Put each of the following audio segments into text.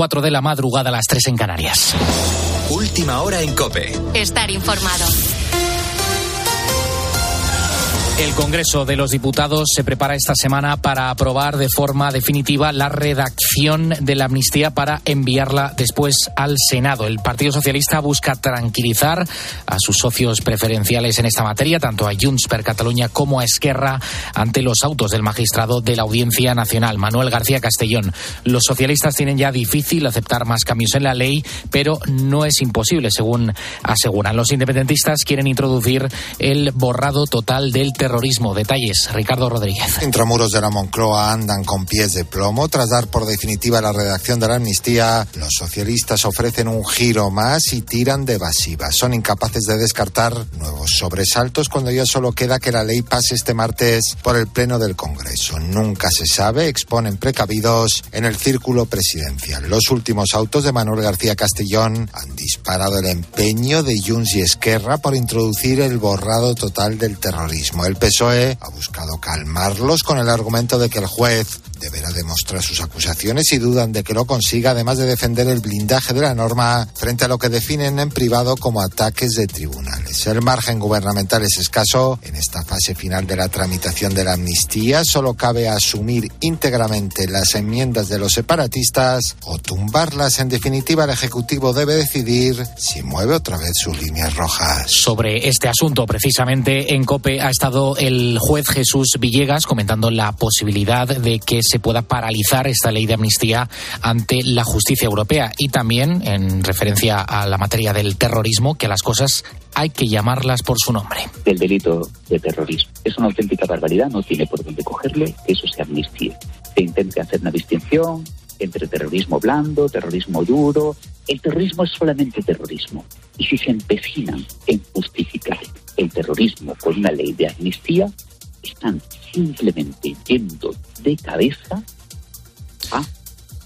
4 de la madrugada a las 3 en Canarias. Última hora en Cope. Estar informado. El Congreso de los Diputados se prepara esta semana para aprobar de forma definitiva la redacción de la amnistía para enviarla después al Senado. El Partido Socialista busca tranquilizar a sus socios preferenciales en esta materia, tanto a Junts per Cataluña como a Esquerra, ante los autos del magistrado de la Audiencia Nacional, Manuel García Castellón. Los socialistas tienen ya difícil aceptar más cambios en la ley, pero no es imposible, según aseguran. Los independentistas quieren introducir el borrado total del terrorismo terrorismo. Detalles, Ricardo Rodríguez. Intramuros de la Moncloa andan con pies de plomo. Tras dar por definitiva la redacción de la amnistía, los socialistas ofrecen un giro más y tiran de evasiva. Son incapaces de descartar nuevos sobresaltos cuando ya solo queda que la ley pase este martes por el Pleno del Congreso. Nunca se sabe, exponen precavidos en el círculo presidencial. Los últimos autos de Manuel García Castellón han disparado el empeño de Junts y Esquerra por introducir el borrado total del terrorismo. El PSOE ha buscado calmarlos con el argumento de que el juez deberá demostrar sus acusaciones y dudan de que lo consiga, además de defender el blindaje de la norma frente a lo que definen en privado como ataques de tribunales. El margen gubernamental es escaso. En esta fase final de la tramitación de la amnistía solo cabe asumir íntegramente las enmiendas de los separatistas o tumbarlas. En definitiva, el Ejecutivo debe decidir si mueve otra vez sus líneas rojas. Sobre este asunto, precisamente en COPE ha estado el juez Jesús Villegas comentando la posibilidad de que se pueda paralizar esta ley de amnistía ante la justicia europea y también en referencia a la materia del terrorismo, que las cosas hay que llamarlas por su nombre. El delito de terrorismo es una auténtica barbaridad, no tiene por dónde cogerle, eso se amnistía. Se intenta hacer una distinción entre terrorismo blando, terrorismo duro. El terrorismo es solamente terrorismo. Y si se empecinan en justificar el terrorismo con una ley de amnistía, están simplemente yendo de cabeza a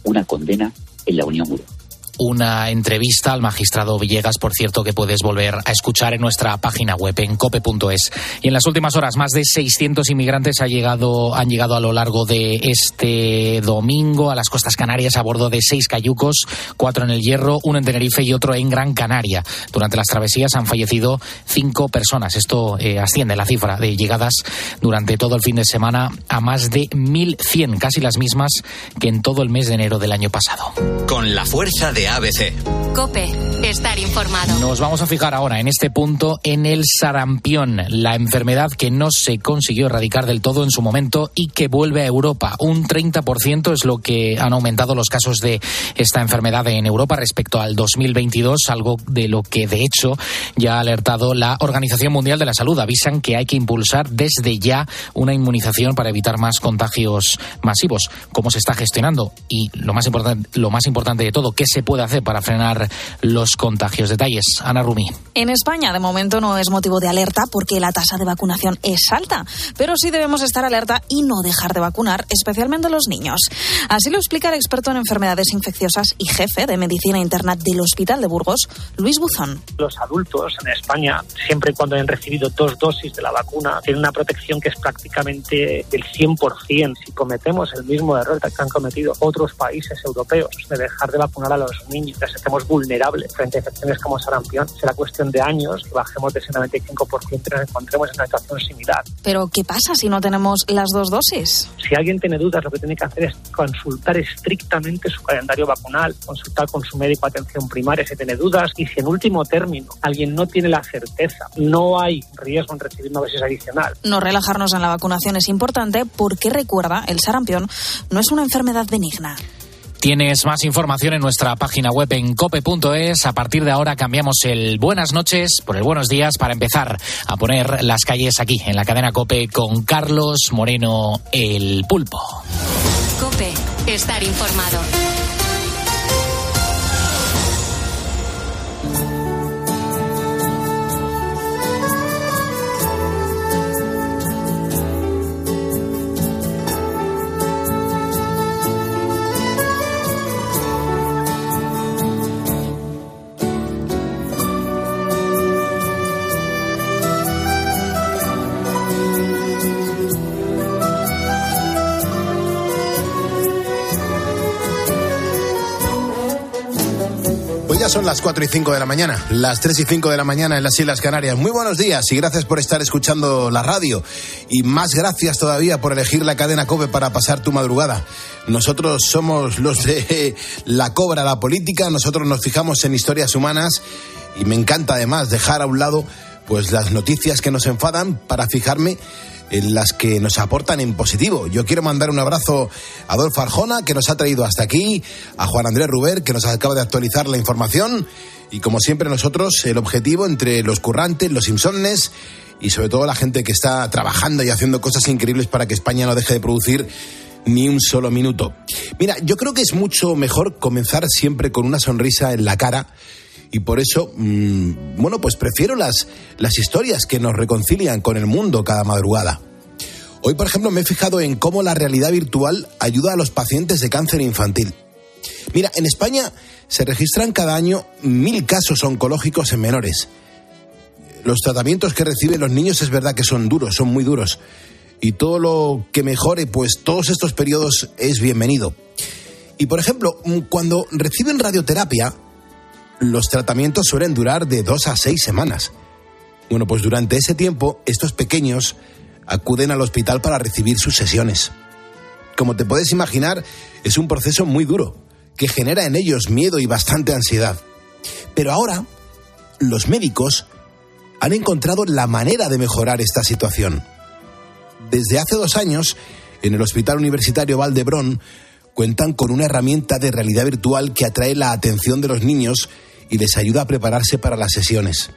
una condena en la Unión Europea una entrevista al magistrado Villegas, por cierto, que puedes volver a escuchar en nuestra página web en cope.es. Y en las últimas horas, más de 600 inmigrantes ha llegado, han llegado a lo largo de este domingo a las costas canarias a bordo de seis cayucos, cuatro en el Hierro, uno en Tenerife y otro en Gran Canaria. Durante las travesías han fallecido cinco personas. Esto eh, asciende la cifra de llegadas durante todo el fin de semana a más de 1.100, casi las mismas que en todo el mes de enero del año pasado. Con la fuerza de ABC. Cope, estar informado. Nos vamos a fijar ahora en este punto en el sarampión, la enfermedad que no se consiguió erradicar del todo en su momento y que vuelve a Europa. Un 30% es lo que han aumentado los casos de esta enfermedad en Europa respecto al 2022, algo de lo que de hecho ya ha alertado la Organización Mundial de la Salud. Avisan que hay que impulsar desde ya una inmunización para evitar más contagios masivos. ¿Cómo se está gestionando? Y lo más importante, lo más importante de todo, ¿qué se puede puede hacer para frenar los contagios? Detalles, Ana Rumi. En España, de momento, no es motivo de alerta porque la tasa de vacunación es alta, pero sí debemos estar alerta y no dejar de vacunar, especialmente a los niños. Así lo explica el experto en enfermedades infecciosas y jefe de medicina interna del Hospital de Burgos, Luis Buzón. Los adultos en España, siempre y cuando hayan recibido dos dosis de la vacuna, tienen una protección que es prácticamente del 100%. Si cometemos el mismo error que han cometido otros países europeos de dejar de vacunar a los niños, que estemos vulnerables frente a infecciones como sarampión, será cuestión de años que bajemos de ese 95% y nos encontremos en una situación similar. Pero, ¿qué pasa si no tenemos las dos dosis? Si alguien tiene dudas, lo que tiene que hacer es consultar estrictamente su calendario vacunal, consultar con su médico de atención primaria si tiene dudas y si en último término alguien no tiene la certeza, no hay riesgo en recibir una dosis adicional. No relajarnos en la vacunación es importante porque recuerda, el sarampión no es una enfermedad benigna. Tienes más información en nuestra página web en cope.es. A partir de ahora cambiamos el buenas noches por el buenos días para empezar a poner las calles aquí en la cadena Cope con Carlos Moreno el pulpo. Cope, estar informado. Ya son las 4 y 5 de la mañana, las 3 y 5 de la mañana en las Islas Canarias. Muy buenos días y gracias por estar escuchando la radio. Y más gracias todavía por elegir la cadena COPE para pasar tu madrugada. Nosotros somos los de la cobra, la política, nosotros nos fijamos en historias humanas y me encanta además dejar a un lado pues las noticias que nos enfadan para fijarme las que nos aportan en positivo. Yo quiero mandar un abrazo a Adolfo Arjona, que nos ha traído hasta aquí, a Juan Andrés Ruber, que nos acaba de actualizar la información, y como siempre nosotros, el objetivo entre los currantes, los insomnes y sobre todo la gente que está trabajando y haciendo cosas increíbles para que España no deje de producir ni un solo minuto. Mira, yo creo que es mucho mejor comenzar siempre con una sonrisa en la cara y por eso, mmm, bueno, pues prefiero las, las historias que nos reconcilian con el mundo cada madrugada. Hoy, por ejemplo, me he fijado en cómo la realidad virtual ayuda a los pacientes de cáncer infantil. Mira, en España se registran cada año mil casos oncológicos en menores. Los tratamientos que reciben los niños es verdad que son duros, son muy duros. Y todo lo que mejore, pues todos estos periodos es bienvenido. Y por ejemplo, cuando reciben radioterapia, los tratamientos suelen durar de dos a seis semanas. Bueno, pues durante ese tiempo estos pequeños acuden al hospital para recibir sus sesiones. Como te puedes imaginar, es un proceso muy duro, que genera en ellos miedo y bastante ansiedad. Pero ahora, los médicos han encontrado la manera de mejorar esta situación. Desde hace dos años, en el Hospital Universitario Valdebrón, cuentan con una herramienta de realidad virtual que atrae la atención de los niños y les ayuda a prepararse para las sesiones.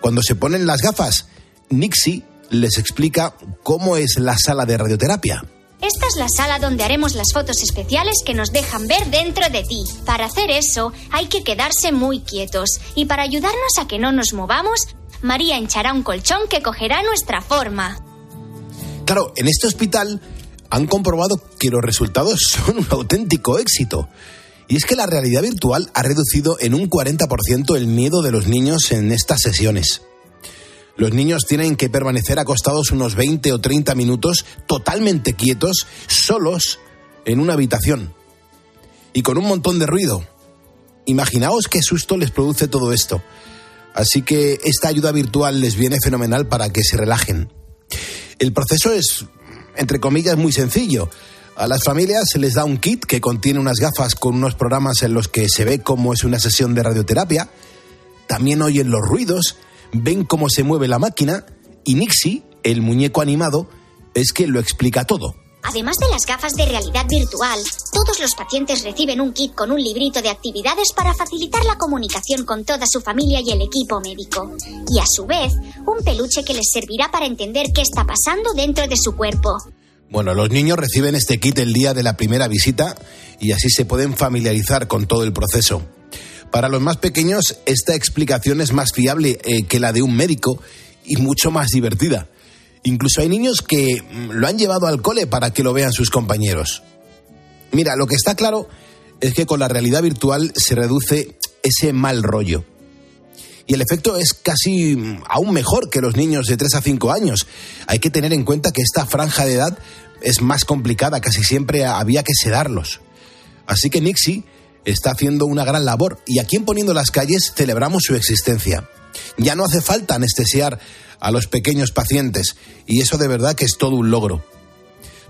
Cuando se ponen las gafas, Nixie les explica cómo es la sala de radioterapia. Esta es la sala donde haremos las fotos especiales que nos dejan ver dentro de ti. Para hacer eso hay que quedarse muy quietos y para ayudarnos a que no nos movamos, María hinchará un colchón que cogerá nuestra forma. Claro, en este hospital han comprobado que los resultados son un auténtico éxito. Y es que la realidad virtual ha reducido en un 40% el miedo de los niños en estas sesiones. Los niños tienen que permanecer acostados unos 20 o 30 minutos totalmente quietos, solos, en una habitación. Y con un montón de ruido. Imaginaos qué susto les produce todo esto. Así que esta ayuda virtual les viene fenomenal para que se relajen. El proceso es, entre comillas, muy sencillo. A las familias se les da un kit que contiene unas gafas con unos programas en los que se ve cómo es una sesión de radioterapia. También oyen los ruidos, ven cómo se mueve la máquina y Nixie, el muñeco animado, es que lo explica todo. Además de las gafas de realidad virtual, todos los pacientes reciben un kit con un librito de actividades para facilitar la comunicación con toda su familia y el equipo médico. Y a su vez, un peluche que les servirá para entender qué está pasando dentro de su cuerpo. Bueno, los niños reciben este kit el día de la primera visita y así se pueden familiarizar con todo el proceso. Para los más pequeños, esta explicación es más fiable eh, que la de un médico y mucho más divertida. Incluso hay niños que mm, lo han llevado al cole para que lo vean sus compañeros. Mira, lo que está claro es que con la realidad virtual se reduce ese mal rollo. Y el efecto es casi mm, aún mejor que los niños de 3 a 5 años. Hay que tener en cuenta que esta franja de edad es más complicada, casi siempre había que sedarlos. Así que Nixie está haciendo una gran labor y aquí en Poniendo las Calles celebramos su existencia. Ya no hace falta anestesiar a los pequeños pacientes y eso de verdad que es todo un logro.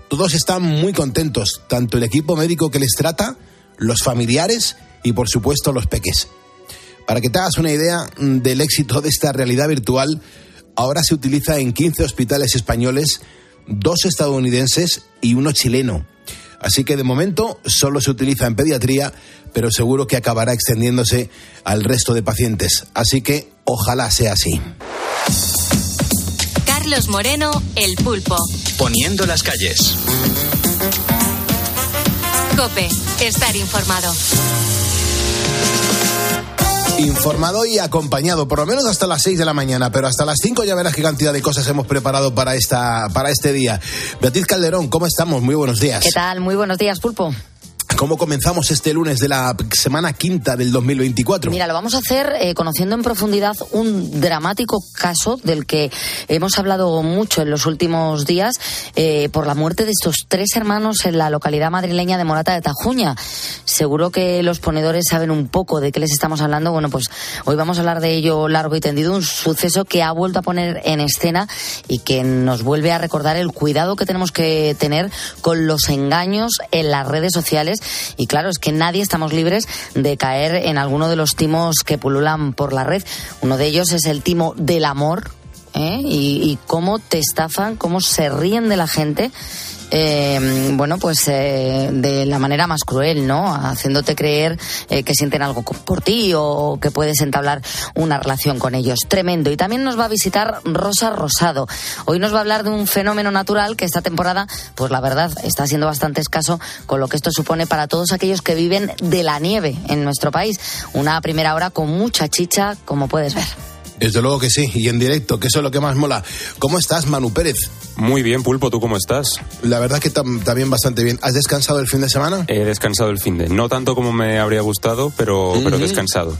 Todos están muy contentos, tanto el equipo médico que les trata, los familiares y por supuesto los peques. Para que te hagas una idea del éxito de esta realidad virtual, ahora se utiliza en 15 hospitales españoles, dos estadounidenses y uno chileno. Así que de momento solo se utiliza en pediatría, pero seguro que acabará extendiéndose al resto de pacientes. Así que ojalá sea así. Carlos Moreno, El Pulpo. Poniendo las calles. Cope, estar informado. Informado y acompañado, por lo menos hasta las 6 de la mañana, pero hasta las 5 ya verás qué cantidad de cosas hemos preparado para, esta, para este día. Beatriz Calderón, ¿cómo estamos? Muy buenos días. ¿Qué tal? Muy buenos días, Pulpo. ¿Cómo comenzamos este lunes de la semana quinta del 2024? Mira, lo vamos a hacer eh, conociendo en profundidad un dramático caso del que hemos hablado mucho en los últimos días eh, por la muerte de estos tres hermanos en la localidad madrileña de Morata de Tajuña. Seguro que los ponedores saben un poco de qué les estamos hablando. Bueno, pues hoy vamos a hablar de ello largo y tendido, un suceso que ha vuelto a poner en escena y que nos vuelve a recordar el cuidado que tenemos que tener con los engaños en las redes sociales y claro, es que nadie estamos libres de caer en alguno de los timos que pululan por la red. Uno de ellos es el timo del amor, ¿eh? y, y cómo te estafan, cómo se ríen de la gente eh, bueno, pues eh, de la manera más cruel, ¿no? Haciéndote creer eh, que sienten algo por ti o que puedes entablar una relación con ellos. Tremendo. Y también nos va a visitar Rosa Rosado. Hoy nos va a hablar de un fenómeno natural que esta temporada, pues la verdad, está siendo bastante escaso con lo que esto supone para todos aquellos que viven de la nieve en nuestro país. Una primera hora con mucha chicha, como puedes ver. Desde luego que sí, y en directo, que eso es lo que más mola. ¿Cómo estás, Manu Pérez? Muy bien, Pulpo, ¿tú cómo estás? La verdad que también bastante bien. ¿Has descansado el fin de semana? He descansado el fin de. No tanto como me habría gustado, pero, pero descansado.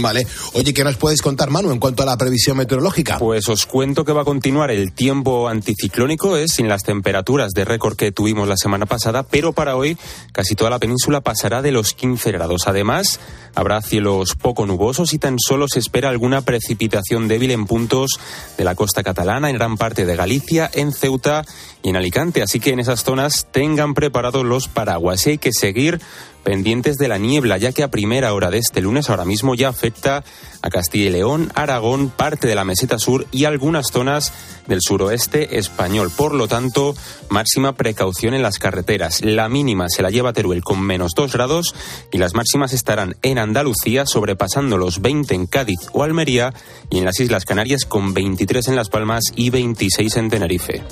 Vale. Oye, ¿qué nos puedes contar, Manu, en cuanto a la previsión meteorológica? Pues os cuento que va a continuar el tiempo anticiclónico, es ¿eh? sin las temperaturas de récord que tuvimos la semana pasada, pero para hoy casi toda la península pasará de los 15 grados. Además, habrá cielos poco nubosos y tan solo se espera alguna precipitación débil en puntos de la costa catalana, en gran parte de Galicia, en Ceuta y en Alicante. Así que en esas zonas tengan preparados los paraguas y hay que seguir pendientes de la niebla, ya que a primera hora de este lunes ahora mismo ya afecta a Castilla y León, Aragón, parte de la meseta sur y algunas zonas del suroeste español. Por lo tanto, máxima precaución en las carreteras. La mínima se la lleva Teruel con menos 2 grados y las máximas estarán en Andalucía sobrepasando los 20 en Cádiz o Almería y en las Islas Canarias con 23 en Las Palmas y 26 en Tenerife.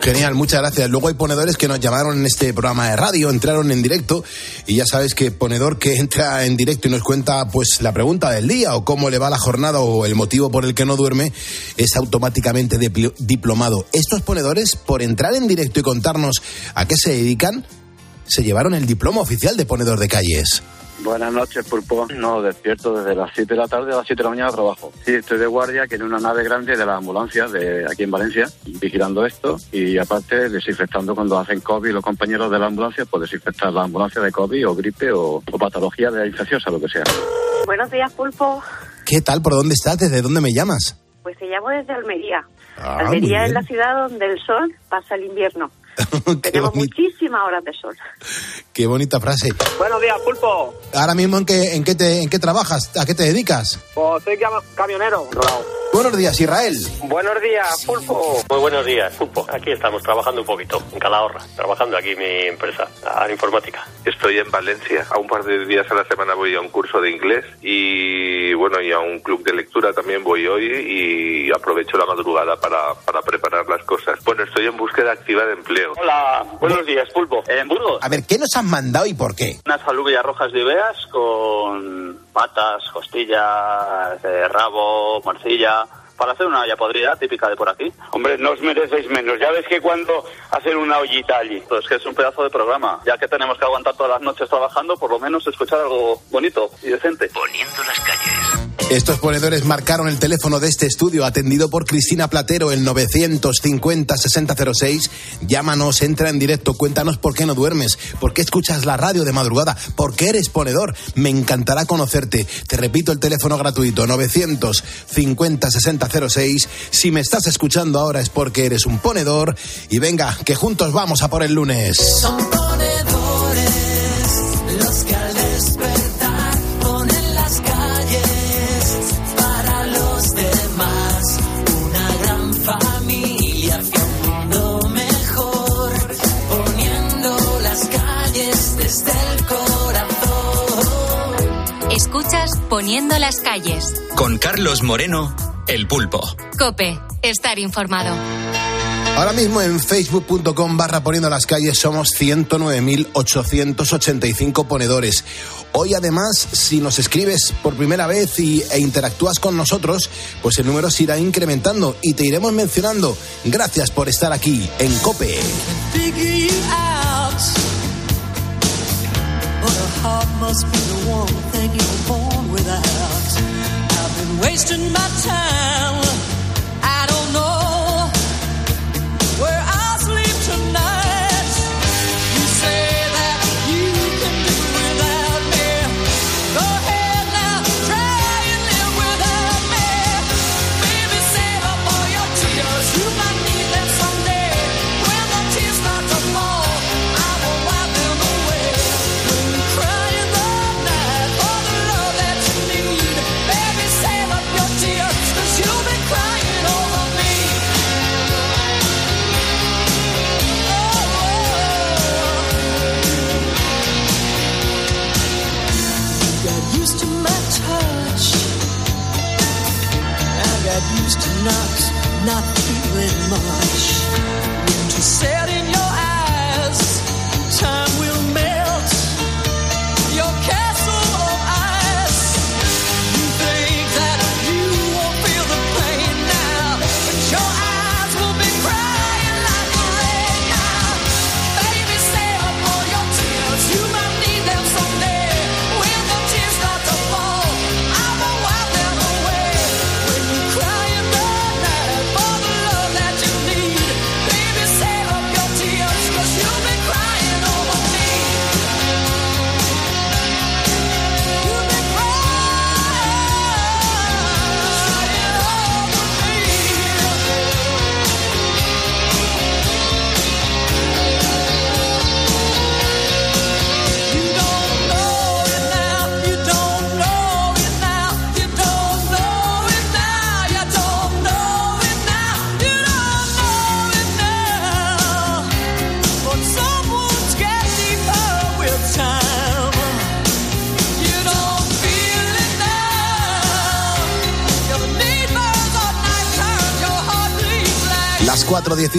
Genial, muchas gracias. Luego hay ponedores que nos llamaron en este programa de radio, entraron en directo y ya sabes que ponedor que entra en directo y nos cuenta pues la pregunta del día o cómo le va la jornada o el motivo por el que no duerme es automáticamente diplomado. Estos ponedores por entrar en directo y contarnos a qué se dedican se llevaron el diploma oficial de ponedor de calles. Buenas noches, Pulpo. No, despierto desde las 7 de la tarde a las 7 de la mañana trabajo. Sí, estoy de guardia, que en una nave grande de la ambulancia de aquí en Valencia, vigilando esto y aparte desinfectando cuando hacen COVID los compañeros de la ambulancia, pues desinfectar la ambulancia de COVID o gripe o, patología de infecciosa, lo que sea. Buenos días, Pulpo. ¿Qué tal? ¿Por dónde estás? ¿Desde dónde me llamas? Pues te llamo desde Almería. Ah, Almería es la ciudad donde el sol pasa el invierno. Tenemos muchísimas horas de sol. Qué bonita frase. Buenos días, Pulpo. Ahora mismo, ¿en qué, en qué, te, en qué trabajas? ¿A qué te dedicas? Pues soy camionero. Buenos días, Israel. Buenos días, Pulpo. Muy buenos días, Pulpo. Aquí estamos trabajando un poquito, en Calahorra, trabajando aquí mi empresa, la informática. Estoy en Valencia. A un par de días a la semana voy a un curso de inglés y, bueno, y a un club de lectura también voy hoy y aprovecho la madrugada para, para preparar las cosas. Bueno, estoy en búsqueda activa de empleo. Hola, buenos días, Pulpo. En Burgos. A ver, ¿qué nos han mandado y por qué? Unas alubias rojas de Ibeas con patas, costillas, eh, rabo, morcilla para hacer una olla podrida típica de por aquí. Hombre, no os merecéis menos. Ya ves que cuando hacen una ollita allí. Pues que es un pedazo de programa. Ya que tenemos que aguantar todas las noches trabajando, por lo menos escuchar algo bonito y decente. Poniendo las calles. Estos ponedores marcaron el teléfono de este estudio, atendido por Cristina Platero, el 950-6006. Llámanos, entra en directo, cuéntanos por qué no duermes, por qué escuchas la radio de madrugada, por qué eres ponedor. Me encantará conocerte. Te repito el teléfono gratuito, 950-6006. Si me estás escuchando ahora es porque eres un ponedor. Y venga, que juntos vamos a por el lunes. Poniendo las calles. Con Carlos Moreno, El Pulpo. Cope, estar informado. Ahora mismo en facebook.com barra poniendo las calles somos 109.885 ponedores. Hoy además, si nos escribes por primera vez y, e interactúas con nosotros, pues el número se irá incrementando y te iremos mencionando. Gracias por estar aquí en COPE. Wasting my time.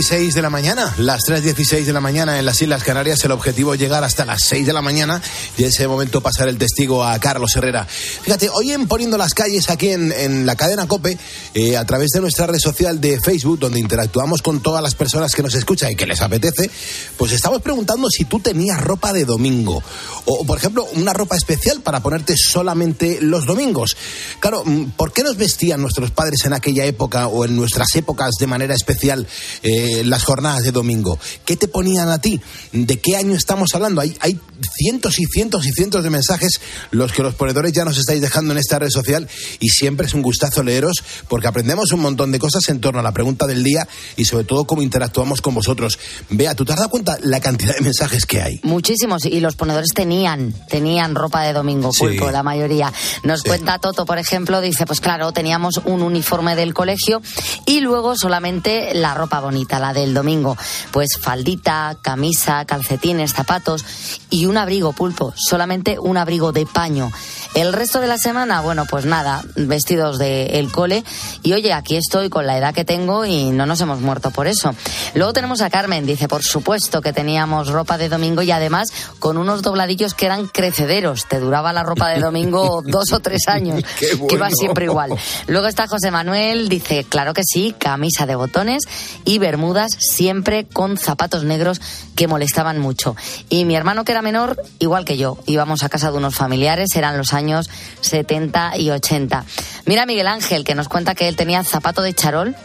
4.16 de la mañana, las 3.16 de la mañana en las Islas Canarias, el objetivo es llegar hasta las 6 de la mañana y en ese momento pasar el testigo a Carlos Herrera. Fíjate, hoy en Poniendo las Calles aquí en, en la cadena COPE, eh, a través de nuestra red social de Facebook, donde interactuamos con todas las personas que nos escuchan y que les apetece, pues estamos preguntando si tú tenías ropa de domingo o, por ejemplo, una ropa especial para ponerte solamente los domingos. Claro, mm, ¿por qué nos vestían nuestros padres en aquella época o en nuestras épocas de manera especial eh, las jornadas de domingo? ¿Qué te ponían a ti? ¿De qué año estamos hablando? Hay, hay cientos y cientos y cientos de mensajes los que los ponedores ya nos estáis dejando en esta red social y siempre es un gustazo leeros porque aprendemos un montón de cosas en torno a la pregunta del día y sobre todo cómo interactuamos con vosotros. Vea, ¿tú te has dado cuenta la cantidad de mensajes que hay? Muchísimos, y los ponedores tenían, tenían ropa de domingo, Sí. pulpo, la mayoría. Nos cuenta Toto, por ejemplo, dice, pues claro, teníamos un uniforme del colegio y luego solamente la ropa bonita, la del domingo. Pues faldita, camisa, calcetines, zapatos y un abrigo, pulpo, solamente un abrigo de paño. El resto de la semana, bueno, pues nada, vestidos del cole. Y oye, aquí estoy con la edad que tengo y no nos hemos muerto por eso. Luego tenemos a Carmen, dice, por supuesto que teníamos ropa de domingo y además con unos dobladillos que eran crecederos. Te duraba la ropa de domingo dos o tres años. Qué Que iba bueno. siempre igual. Luego está José Manuel, dice, claro que sí, camisa de botones y bermudas siempre con zapatos negros que molestaban mucho. Y mi hermano que era menor, igual que yo, íbamos a casa de unos familiares, eran los años 70 y 80. Mira a Miguel Ángel que nos cuenta que él tenía zapato de charol,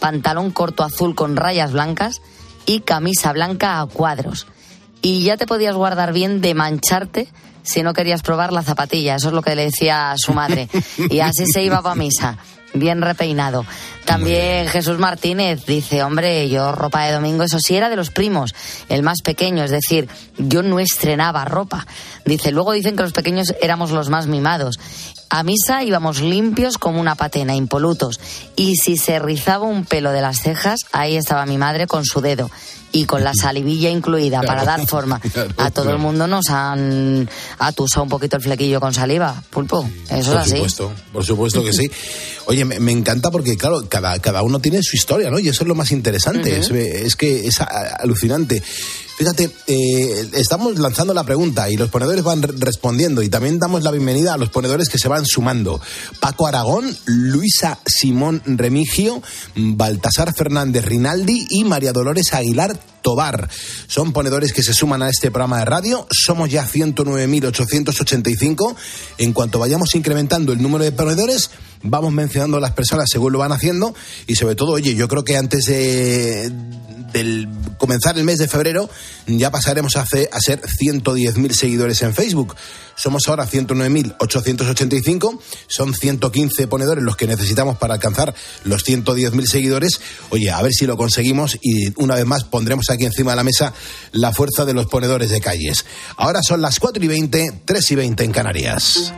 pantalón corto azul con rayas blancas y camisa blanca a cuadros. Y ya te podías guardar bien de mancharte si no querías probar la zapatilla. Eso es lo que le decía a su madre. Y así se iba para misa, bien repeinado. También Jesús Martínez dice, hombre, yo ropa de domingo, eso sí era de los primos, el más pequeño, es decir, yo no estrenaba ropa. Dice, luego dicen que los pequeños éramos los más mimados. A misa íbamos limpios como una patena, impolutos. Y si se rizaba un pelo de las cejas, ahí estaba mi madre con su dedo y con la salivilla incluida para dar forma. A todo el mundo nos han atusado un poquito el flequillo con saliva, pulpo. Eso por es así. supuesto, por supuesto que sí. Oye, me, me encanta porque, claro, cada, cada uno tiene su historia, ¿no? Y eso es lo más interesante. Es, es que es alucinante. Fíjate, eh, estamos lanzando la pregunta y los ponedores van re- respondiendo y también damos la bienvenida a los ponedores que se van sumando. Paco Aragón, Luisa Simón Remigio, Baltasar Fernández Rinaldi y María Dolores Aguilar Tobar. Son ponedores que se suman a este programa de radio. Somos ya 109.885. En cuanto vayamos incrementando el número de ponedores, vamos mencionando a las personas según lo van haciendo. Y sobre todo, oye, yo creo que antes de comenzar el mes de febrero ya pasaremos a, hacer, a ser 110.000 seguidores en Facebook. Somos ahora 109.885, son 115 ponedores los que necesitamos para alcanzar los 110.000 seguidores. Oye, a ver si lo conseguimos y una vez más pondremos aquí encima de la mesa la fuerza de los ponedores de calles. Ahora son las 4 y 20, 3 y 20 en Canarias.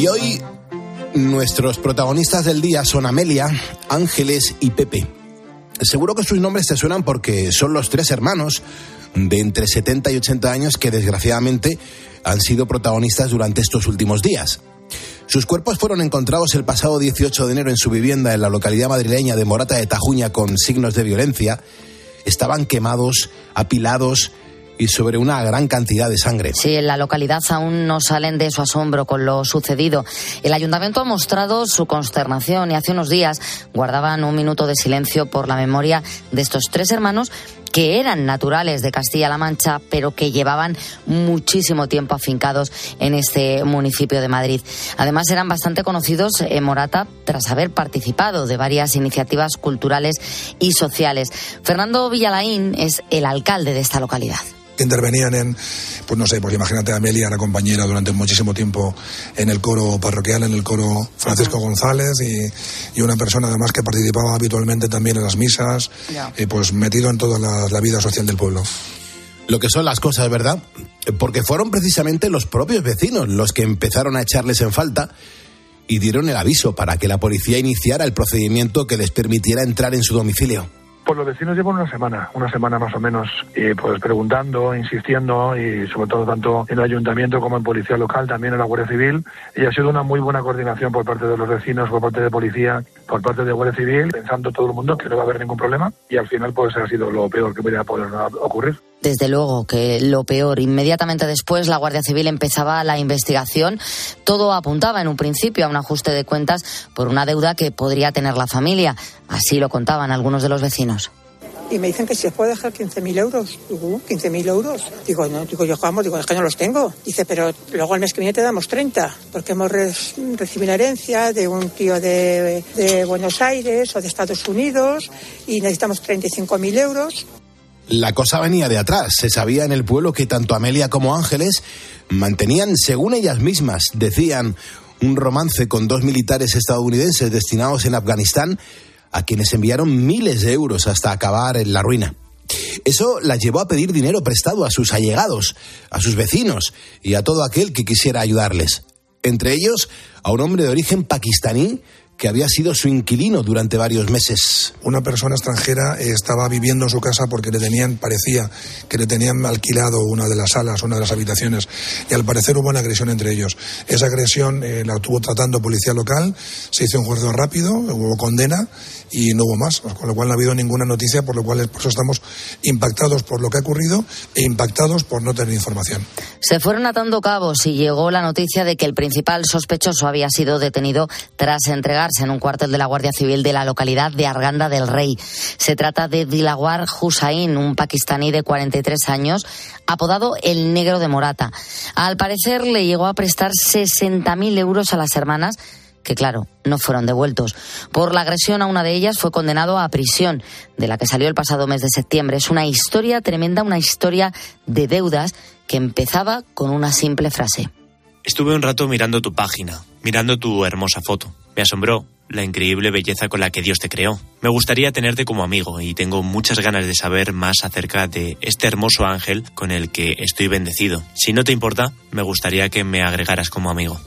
Y hoy nuestros protagonistas del día son Amelia, Ángeles y Pepe. Seguro que sus nombres te suenan porque son los tres hermanos de entre 70 y 80 años que desgraciadamente han sido protagonistas durante estos últimos días. Sus cuerpos fueron encontrados el pasado 18 de enero en su vivienda en la localidad madrileña de Morata de Tajuña con signos de violencia. Estaban quemados, apilados y sobre una gran cantidad de sangre. Sí, en la localidad aún no salen de su asombro con lo sucedido. El ayuntamiento ha mostrado su consternación y hace unos días guardaban un minuto de silencio por la memoria de estos tres hermanos que eran naturales de Castilla-La Mancha, pero que llevaban muchísimo tiempo afincados en este municipio de Madrid. Además, eran bastante conocidos en Morata tras haber participado de varias iniciativas culturales y sociales. Fernando Villalaín es el alcalde de esta localidad intervenían en, pues no sé, pues imagínate a Amelia, era compañera durante muchísimo tiempo en el coro parroquial, en el coro Francisco González y, y una persona además que participaba habitualmente también en las misas, y pues metido en toda la, la vida social del pueblo. Lo que son las cosas, ¿verdad? Porque fueron precisamente los propios vecinos los que empezaron a echarles en falta y dieron el aviso para que la policía iniciara el procedimiento que les permitiera entrar en su domicilio. Pues los vecinos llevan una semana, una semana más o menos, y pues preguntando, insistiendo, y sobre todo tanto en el ayuntamiento como en policía local, también en la Guardia Civil, y ha sido una muy buena coordinación por parte de los vecinos, por parte de policía, por parte de Guardia Civil, pensando todo el mundo que no va a haber ningún problema, y al final pues ha sido lo peor que podría poder ocurrir. Desde luego que lo peor. Inmediatamente después la Guardia Civil empezaba la investigación. Todo apuntaba en un principio a un ajuste de cuentas por una deuda que podría tener la familia. Así lo contaban algunos de los vecinos. Y me dicen que si os puedo dejar 15.000 euros. Digo, ¿15.000 euros? Digo, no, digo yo, vamos, digo, es que no los tengo. Dice, pero luego al mes que viene te damos 30, porque hemos re recibido una herencia de un tío de, de Buenos Aires o de Estados Unidos y necesitamos 35.000 euros. La cosa venía de atrás. Se sabía en el pueblo que tanto Amelia como Ángeles mantenían, según ellas mismas, decían, un romance con dos militares estadounidenses destinados en Afganistán, a quienes enviaron miles de euros hasta acabar en la ruina. Eso las llevó a pedir dinero prestado a sus allegados, a sus vecinos y a todo aquel que quisiera ayudarles. Entre ellos, a un hombre de origen pakistaní que había sido su inquilino durante varios meses. Una persona extranjera eh, estaba viviendo en su casa porque le tenían, parecía que le tenían alquilado una de las salas, una de las habitaciones, y al parecer hubo una agresión entre ellos. Esa agresión eh, la estuvo tratando policía local, se hizo un juicio rápido, hubo condena y no hubo más, con lo cual no ha habido ninguna noticia, por lo cual por eso estamos impactados por lo que ha ocurrido e impactados por no tener información. Se fueron atando cabos y llegó la noticia de que el principal sospechoso había sido detenido tras en un cuartel de la Guardia Civil de la localidad de Arganda del Rey. Se trata de Dilawar Hussain, un pakistaní de 43 años, apodado el Negro de Morata. Al parecer le llegó a prestar 60.000 euros a las hermanas que claro, no fueron devueltos. Por la agresión a una de ellas fue condenado a prisión, de la que salió el pasado mes de septiembre. Es una historia tremenda, una historia de deudas que empezaba con una simple frase. Estuve un rato mirando tu página, mirando tu hermosa foto. Me asombró la increíble belleza con la que Dios te creó. Me gustaría tenerte como amigo y tengo muchas ganas de saber más acerca de este hermoso ángel con el que estoy bendecido. Si no te importa, me gustaría que me agregaras como amigo.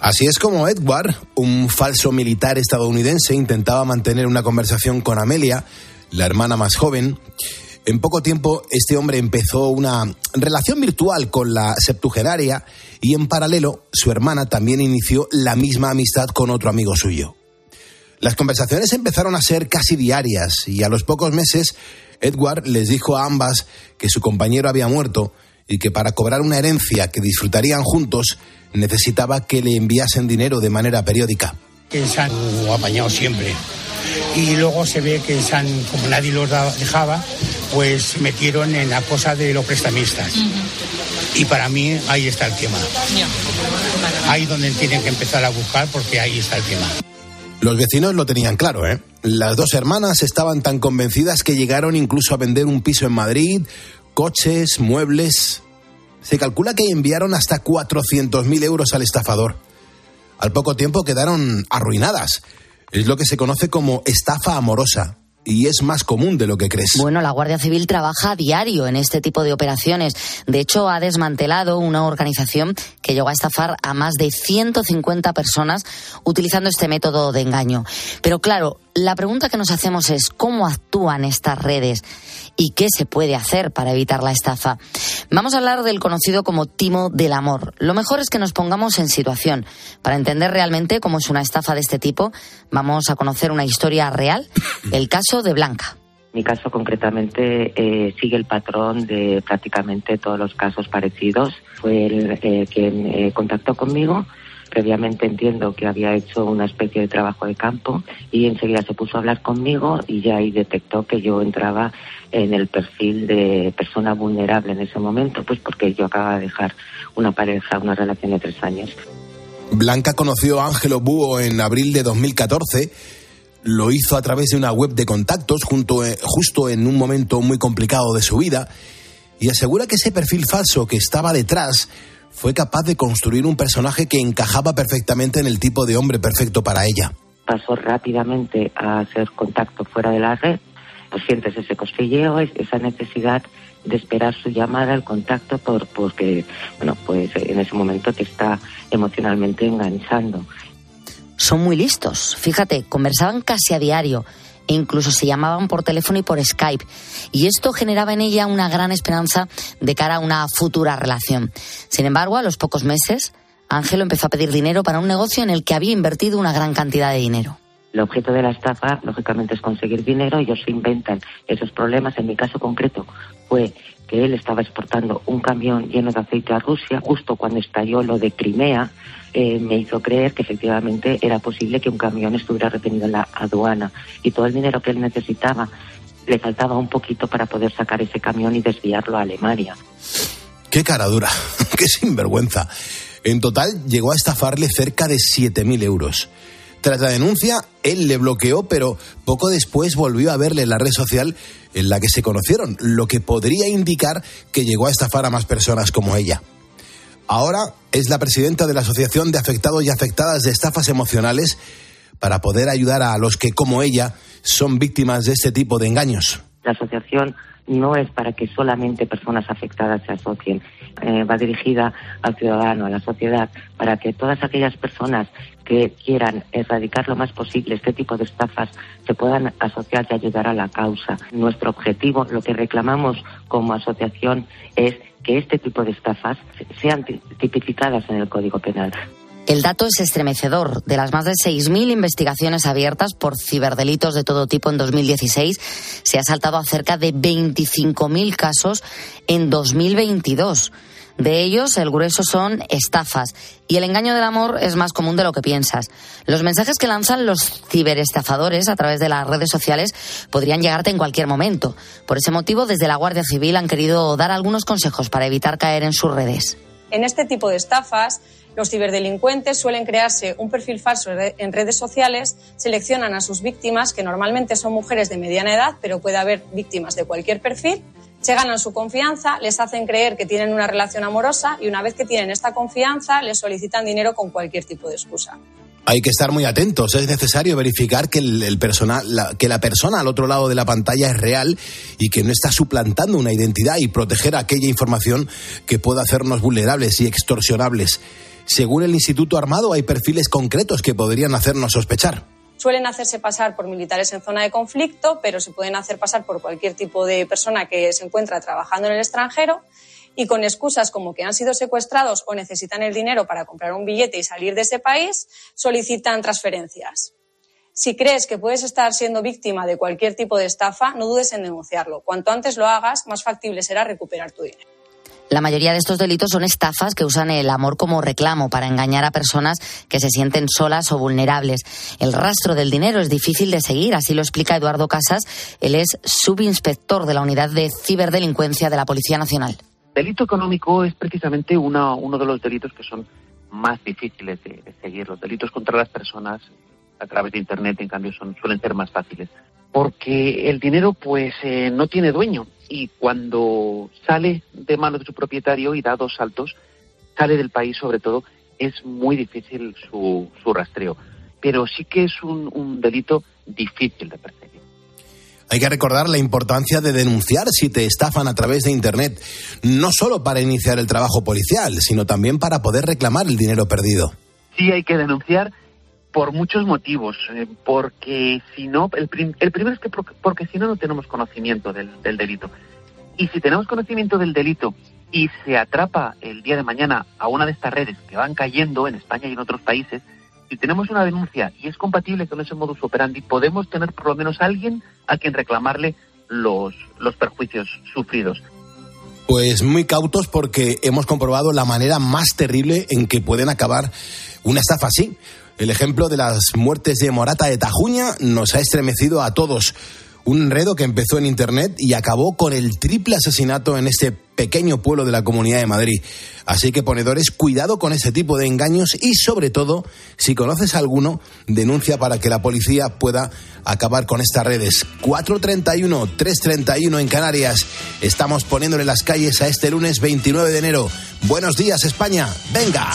Así es como Edward, un falso militar estadounidense, intentaba mantener una conversación con Amelia, la hermana más joven. En poco tiempo, este hombre empezó una relación virtual con la septuagenaria y en paralelo, su hermana también inició la misma amistad con otro amigo suyo. Las conversaciones empezaron a ser casi diarias y a los pocos meses Edward les dijo a ambas que su compañero había muerto y que para cobrar una herencia que disfrutarían juntos necesitaba que le enviasen dinero de manera periódica. Que se apañado siempre. Y luego se ve que se han, como nadie los dejaba, pues metieron en la cosa de los prestamistas. Y para mí ahí está el tema. Ahí donde tienen que empezar a buscar porque ahí está el tema. Los vecinos lo tenían claro, ¿eh? Las dos hermanas estaban tan convencidas que llegaron incluso a vender un piso en Madrid, coches, muebles. Se calcula que enviaron hasta 400.000 euros al estafador. Al poco tiempo quedaron arruinadas. Es lo que se conoce como estafa amorosa y es más común de lo que crees. Bueno, la Guardia Civil trabaja a diario en este tipo de operaciones. De hecho, ha desmantelado una organización que llegó a estafar a más de 150 personas utilizando este método de engaño. Pero claro, la pregunta que nos hacemos es cómo actúan estas redes y qué se puede hacer para evitar la estafa. Vamos a hablar del conocido como timo del amor. Lo mejor es que nos pongamos en situación. Para entender realmente cómo es una estafa de este tipo, vamos a conocer una historia real, el caso de Blanca. Mi caso concretamente eh, sigue el patrón de prácticamente todos los casos parecidos. Fue el eh, quien eh, contactó conmigo Previamente entiendo que había hecho una especie de trabajo de campo y enseguida se puso a hablar conmigo y ya ahí detectó que yo entraba en el perfil de persona vulnerable en ese momento, pues porque yo acababa de dejar una pareja, una relación de tres años. Blanca conoció a Ángelo Búho en abril de 2014 lo hizo a través de una web de contactos junto, eh, justo en un momento muy complicado de su vida y asegura que ese perfil falso que estaba detrás fue capaz de construir un personaje que encajaba perfectamente en el tipo de hombre perfecto para ella. Pasó rápidamente a hacer contacto fuera de la red, pues sientes ese cosquilleo, esa necesidad de esperar su llamada, el contacto, por, porque, bueno, pues en ese momento te está emocionalmente enganchando. Son muy listos, fíjate, conversaban casi a diario incluso se llamaban por teléfono y por Skype. Y esto generaba en ella una gran esperanza de cara a una futura relación. Sin embargo, a los pocos meses, Ángelo empezó a pedir dinero para un negocio en el que había invertido una gran cantidad de dinero. El objeto de la estafa, lógicamente, es conseguir dinero. Ellos se inventan esos problemas. En mi caso concreto fue que él estaba exportando un camión lleno de aceite a Rusia justo cuando estalló lo de Crimea. Eh, me hizo creer que efectivamente era posible que un camión estuviera retenido en la aduana y todo el dinero que él necesitaba le faltaba un poquito para poder sacar ese camión y desviarlo a Alemania. Qué cara dura, qué sinvergüenza. En total llegó a estafarle cerca de 7.000 euros. Tras la denuncia, él le bloqueó, pero poco después volvió a verle en la red social en la que se conocieron, lo que podría indicar que llegó a estafar a más personas como ella. Ahora es la presidenta de la Asociación de Afectados y Afectadas de Estafas Emocionales para poder ayudar a los que, como ella, son víctimas de este tipo de engaños. La asociación no es para que solamente personas afectadas se asocien, eh, va dirigida al ciudadano, a la sociedad, para que todas aquellas personas que quieran erradicar lo más posible este tipo de estafas se puedan asociar y ayudar a la causa. Nuestro objetivo, lo que reclamamos como asociación, es que este tipo de estafas sean tipificadas en el Código Penal. El dato es estremecedor. De las más de 6.000 investigaciones abiertas por ciberdelitos de todo tipo en 2016, se ha saltado a cerca de 25.000 casos en 2022. De ellos, el grueso son estafas y el engaño del amor es más común de lo que piensas. Los mensajes que lanzan los ciberestafadores a través de las redes sociales podrían llegarte en cualquier momento. Por ese motivo, desde la Guardia Civil han querido dar algunos consejos para evitar caer en sus redes. En este tipo de estafas, los ciberdelincuentes suelen crearse un perfil falso en redes sociales, seleccionan a sus víctimas, que normalmente son mujeres de mediana edad, pero puede haber víctimas de cualquier perfil, se ganan su confianza, les hacen creer que tienen una relación amorosa y una vez que tienen esta confianza les solicitan dinero con cualquier tipo de excusa. Hay que estar muy atentos. Es necesario verificar que, el, la, que la persona al otro lado de la pantalla es real y que no está suplantando una identidad y proteger aquella información que pueda hacernos vulnerables y extorsionables. Según el Instituto Armado, hay perfiles concretos que podrían hacernos sospechar suelen hacerse pasar por militares en zona de conflicto, pero se pueden hacer pasar por cualquier tipo de persona que se encuentra trabajando en el extranjero y con excusas como que han sido secuestrados o necesitan el dinero para comprar un billete y salir de ese país, solicitan transferencias. Si crees que puedes estar siendo víctima de cualquier tipo de estafa, no dudes en denunciarlo. Cuanto antes lo hagas, más factible será recuperar tu dinero. La mayoría de estos delitos son estafas que usan el amor como reclamo para engañar a personas que se sienten solas o vulnerables. El rastro del dinero es difícil de seguir, así lo explica Eduardo Casas. Él es subinspector de la Unidad de Ciberdelincuencia de la Policía Nacional. Delito económico es precisamente uno de los delitos que son más difíciles de, de, seguir. Los delitos contra las personas a través de Internet, en cambio, son, suelen ser más fáciles. Porque el dinero, pues, eh, no tiene dueño y cuando sale de manos de su propietario y da dos saltos, sale del país sobre todo, es muy difícil su, su rastreo. Pero sí que es un, un delito difícil de perseguir. Hay que recordar la importancia de denunciar si te estafan a través de Internet, no solo para iniciar el trabajo policial, sino también para poder reclamar el dinero perdido. Sí, hay que denunciar por muchos motivos, eh, porque si no, el, prim el, primero es que porque, si no, no tenemos conocimiento del, del, delito. Y si tenemos conocimiento del delito y se atrapa el día de mañana a una de estas redes que van cayendo en España y en otros países, si tenemos una denuncia y es compatible con ese modus operandi, podemos tener por lo menos alguien a quien reclamarle los, los perjuicios sufridos. Pues muy cautos porque hemos comprobado la manera más terrible en que pueden acabar una estafa así. El ejemplo de las muertes de Morata de Tajuña nos ha estremecido a todos. Un enredo que empezó en Internet y acabó con el triple asesinato en este pequeño pueblo de la Comunidad de Madrid. Así que ponedores, cuidado con ese tipo de engaños y sobre todo, si conoces alguno, denuncia para que la policía pueda acabar con estas redes. 431, 331 en Canarias. Estamos poniéndole las calles a este lunes 29 de enero. Buenos días, España. Venga.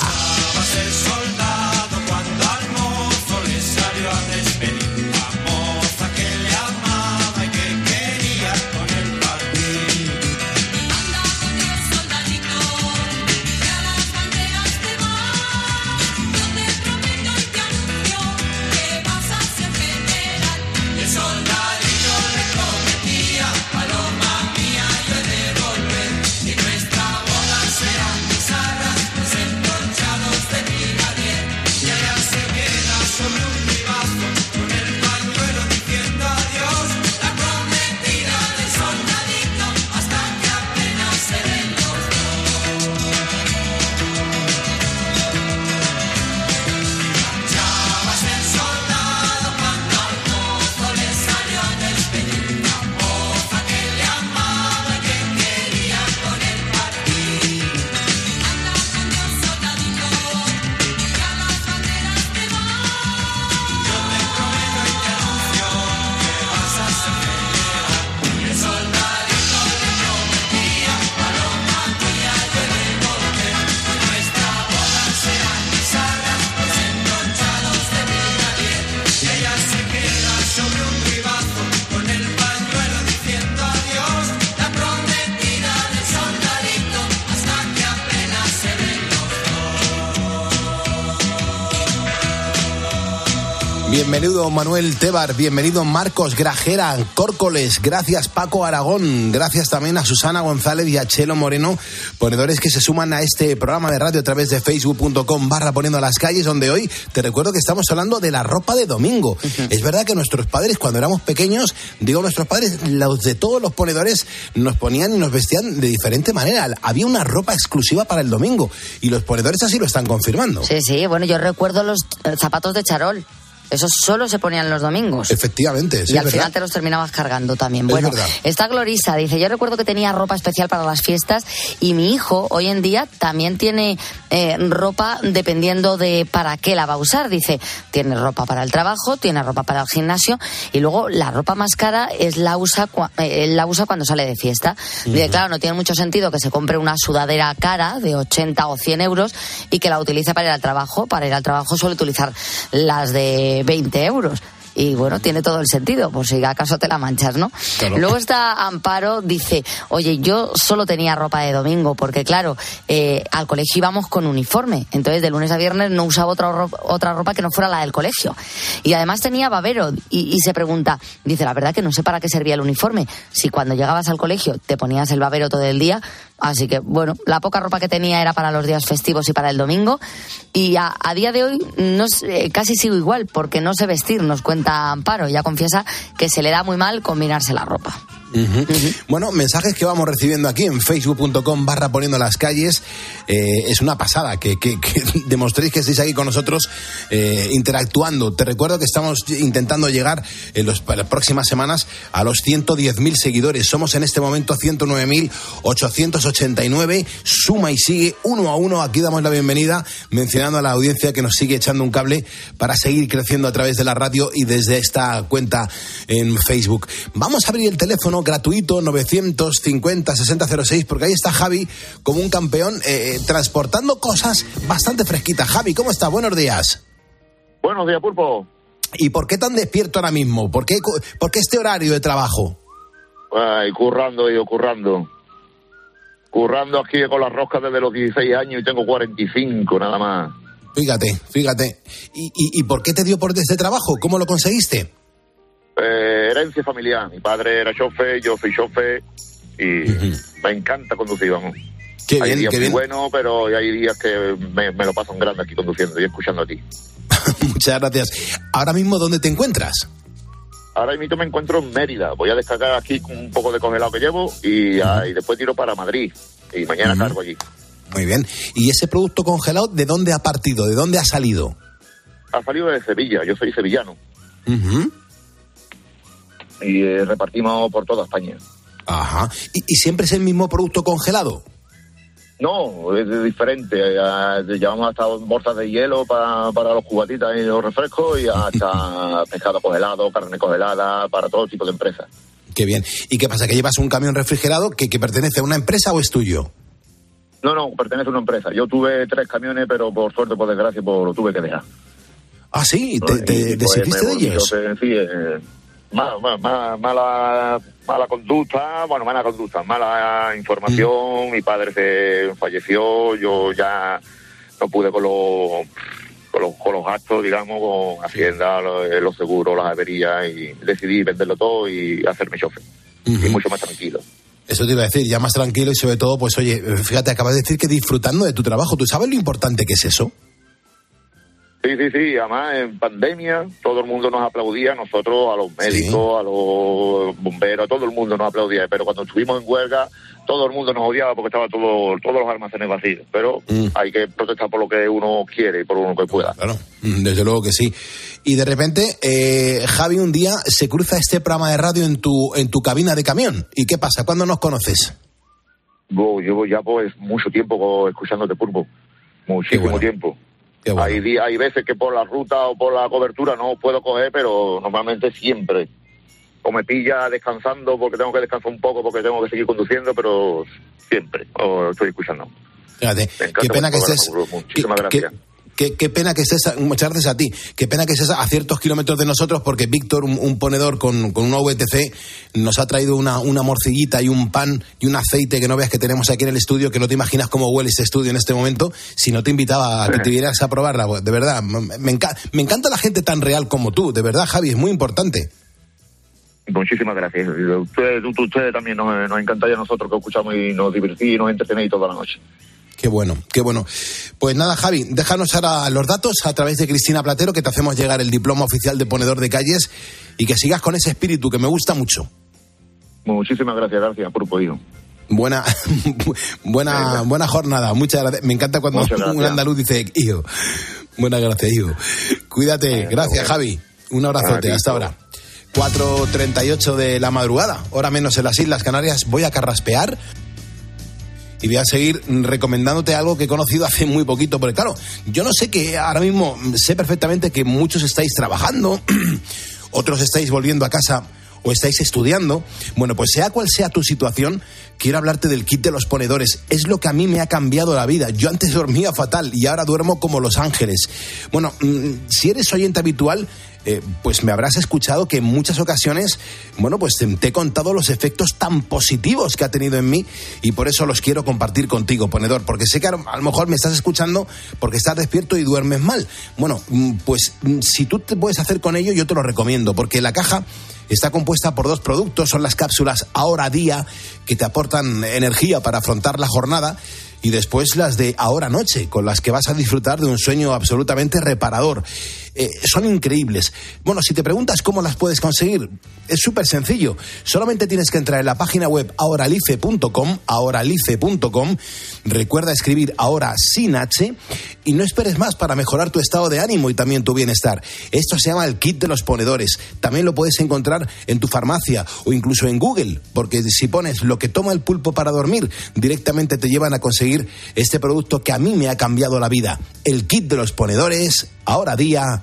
Bienvenido Manuel Tebar, bienvenido Marcos Grajera, Córcoles, gracias Paco Aragón, gracias también a Susana González y a Chelo Moreno, ponedores que se suman a este programa de radio a través de facebook.com barra poniendo a las calles, donde hoy te recuerdo que estamos hablando de la ropa de domingo. Uh -huh. Es verdad que nuestros padres cuando éramos pequeños, digo nuestros padres, los de todos los ponedores nos ponían y nos vestían de diferente manera. Había una ropa exclusiva para el domingo y los ponedores así lo están confirmando. Sí, sí, bueno, yo recuerdo los zapatos de charol. Esos solo se ponían los domingos. Efectivamente. Sí, y al ¿verdad? final te los terminabas cargando también. Bueno, está Glorisa, dice, yo recuerdo que tenía ropa especial para las fiestas y mi hijo hoy en día también tiene eh, ropa dependiendo de para qué la va a usar. Dice, tiene ropa para el trabajo, tiene ropa para el gimnasio y luego la ropa más cara es la usa, eh, la usa cuando sale de fiesta. Uh -huh. Dice, claro, no tiene mucho sentido que se compre una sudadera cara de 80 o 100 euros y que la utilice para ir al trabajo. Para ir al trabajo suele utilizar las de 20 euros. Y bueno, tiene todo el sentido, por si acaso te la manchas, ¿no? Claro. Luego está Amparo, dice, oye, yo solo tenía ropa de domingo, porque claro, eh, al colegio íbamos con uniforme, entonces de lunes a viernes no usaba otra ropa, otra ropa que no fuera la del colegio. Y además tenía babero, y, y, se pregunta, dice, la verdad que no sé para qué servía el uniforme, si cuando llegabas al colegio te ponías el babero todo el día, Así que, bueno, la poca ropa que tenía era para los días festivos y para el domingo. Y a, día de hoy no casi sigo igual, porque no sé vestir, nos cuenta Amparo. Ya confiesa que se le da muy mal combinarse la ropa. Bueno, mensajes que vamos recibiendo aquí en facebook.com barra poniendo las calles. Eh, es una pasada que, demostréis que estáis aquí con nosotros eh, interactuando. Te recuerdo que estamos intentando llegar en, las próximas semanas a los 110.000 seguidores. Somos en este momento 109.889. Suma y sigue uno a uno. Aquí damos la bienvenida mencionando a la audiencia que nos sigue echando un cable para seguir creciendo a través de la radio y desde esta cuenta en Facebook. Vamos a abrir el teléfono gratuito 950-6006, porque ahí está Javi como un campeón eh, eh, transportando cosas bastante fresquitas. Javi, ¿cómo está? Buenos días. Buenos días, Pulpo. ¿Y por qué tan despierto ahora mismo? ¿Por qué, por qué este horario de trabajo? Ay, currando, yo currando. Currando aquí con las roscas desde los 16 años y tengo 45 nada más. Fíjate, fíjate. ¿Y, y, y por qué te dio por este trabajo? ¿Cómo lo conseguiste? Eh, herencia familiar. Mi padre era chofer, yo soy chofer y me encanta conducir, vamos. Qué hay bien, días qué muy buenos, pero hay días que me, lo paso en grande aquí conduciendo y escuchando a ti. Muchas gracias. Ahora mismo, ¿dónde te encuentras? Ahora mismo me encuentro en Mérida. Voy a descargar aquí con un poco de congelado que llevo y, ah, y después tiro para Madrid. Y mañana cargo allí. Muy bien. ¿Y ese producto congelado de dónde ha partido? ¿De dónde ha salido? Ha salido de Sevilla. Yo soy sevillano. Y eh, repartimos por toda España. Ajá. ¿Y, ¿Y siempre es el mismo producto congelado? No, es diferente. Eh, Llevamos hasta bolsas de hielo para, para los cubatitas y los refrescos y hasta pescado congelado, carne congelada, para todo tipo de empresas. Qué bien. ¿Y qué pasa? ¿Que llevas un camión refrigerado que, que pertenece a una empresa o es tuyo? No, no, pertenece a una empresa. Yo tuve tres camiones, pero por suerte, por desgracia, pues lo tuve que dejar. Ah, sí, te, te de ellos. fin, eh, ma- ma- ma- mala, mala conducta, bueno, mala conducta, mala información. Mi padre se falleció, yo ya no pude con los, con los, con los gastos, digamos, con Hacienda, los, los seguros, las averías, y decidí venderlo todo y hacerme chofer. Y mucho más tranquilo. Eso te iba a decir, ya más tranquilo y sobre todo, pues oye, fíjate, acabas de decir que disfrutando de tu trabajo. ¿Tú sabes lo importante que es eso? Sí, sí, sí. Además, en pandemia todo el mundo nos aplaudía, nosotros, a los médicos, a los bomberos, todo el mundo nos aplaudía. Pero cuando estuvimos en huelga, todo el mundo nos odiaba porque estaban todo, todos los almacenes vacíos. Pero hay que protestar por lo que uno quiere y por lo que pueda. Claro, Mm, desde luego que sí. Y de repente, eh, Javi un día se cruza este programa de radio en tu, en tu cabina de camión. ¿Y qué pasa? ¿Cuándo nos conoces? Yo llevo ya pues mucho tiempo escuchándote pulpo. Muchísimo tiempo. Hay, di- hay veces que por la ruta o por la cobertura no puedo coger, pero normalmente siempre. O me pilla descansando porque tengo que descansar un poco porque tengo que seguir conduciendo, pero siempre o estoy escuchando. Fíjate, qué pena que estés. qué- gracias. Qué, qué pena que estés, muchas gracias a ti, qué pena que estés a ciertos kilómetros de nosotros porque Víctor, un, un ponedor con, con una VTC, nos ha traído una, una morcillita y un pan y un aceite que no veas que tenemos aquí en el estudio, que no te imaginas cómo huele este estudio en este momento, si no te invitaba a que te vieras a probarla, de verdad, me, me enca- me encanta la gente tan real como tú, de verdad Javi, es muy importante. Muchísimas gracias. Ustedes, también nos, nos encantáis a nosotros que escuchamos y nos divertís y nos entretenéis toda la noche. Qué bueno, qué bueno. Pues nada, Javi, déjanos ahora los datos a través de Cristina Platero, que te hacemos llegar el diploma oficial de ponedor de calles y que sigas con ese espíritu que me gusta mucho. Muchísimas gracias, gracias por podido. Buena, buena, buena jornada. Muchas gracias. Me encanta cuando un andaluz dice, hijo. Buenas gracias, hijo. Cuídate. Gracias, Javi. Un abrazote. Hasta ahora. 4.38 de la madrugada, hora menos en las Islas Canarias. Voy a carraspear y voy a seguir recomendándote algo que he conocido hace muy poquito, porque claro, yo no sé que ahora mismo sé perfectamente que muchos estáis trabajando, otros estáis volviendo a casa o estáis estudiando. Bueno, pues sea cual sea tu situación, quiero hablarte del kit de los ponedores. Es lo que a mí me ha cambiado la vida. Yo antes dormía fatal y ahora duermo como los ángeles. Bueno, mm, si eres oyente habitual, eh, pues me habrás escuchado que en muchas ocasiones, bueno, pues te, he contado los efectos tan positivos que ha tenido en mí y por eso los quiero compartir contigo, ponedor, porque sé que a lo a lo mejor me estás escuchando porque estás despierto y duermes mal. Bueno, mm, pues mm, si tú te puedes hacer con ello, yo te lo recomiendo, porque la caja está compuesta por dos productos, son las cápsulas Ahora Día, que te aportan energía para afrontar la jornada, y después las de Ahora Noche, con las que vas a disfrutar de un sueño absolutamente reparador. Eh, son increíbles. Bueno, si te preguntas cómo las puedes conseguir, es súper sencillo. Solamente tienes que entrar en la página web ahoralife.com, ahoralife.com, recuerda escribir ahora sin H y no esperes más para mejorar tu estado de ánimo y también tu bienestar. Esto se llama el kit de los ponedores. También lo puedes encontrar en tu farmacia o incluso en Google, porque si pones lo que toma el pulpo para dormir, directamente te llevan a conseguir este producto que a mí me ha cambiado la vida. El kit de los ponedores, ahora día,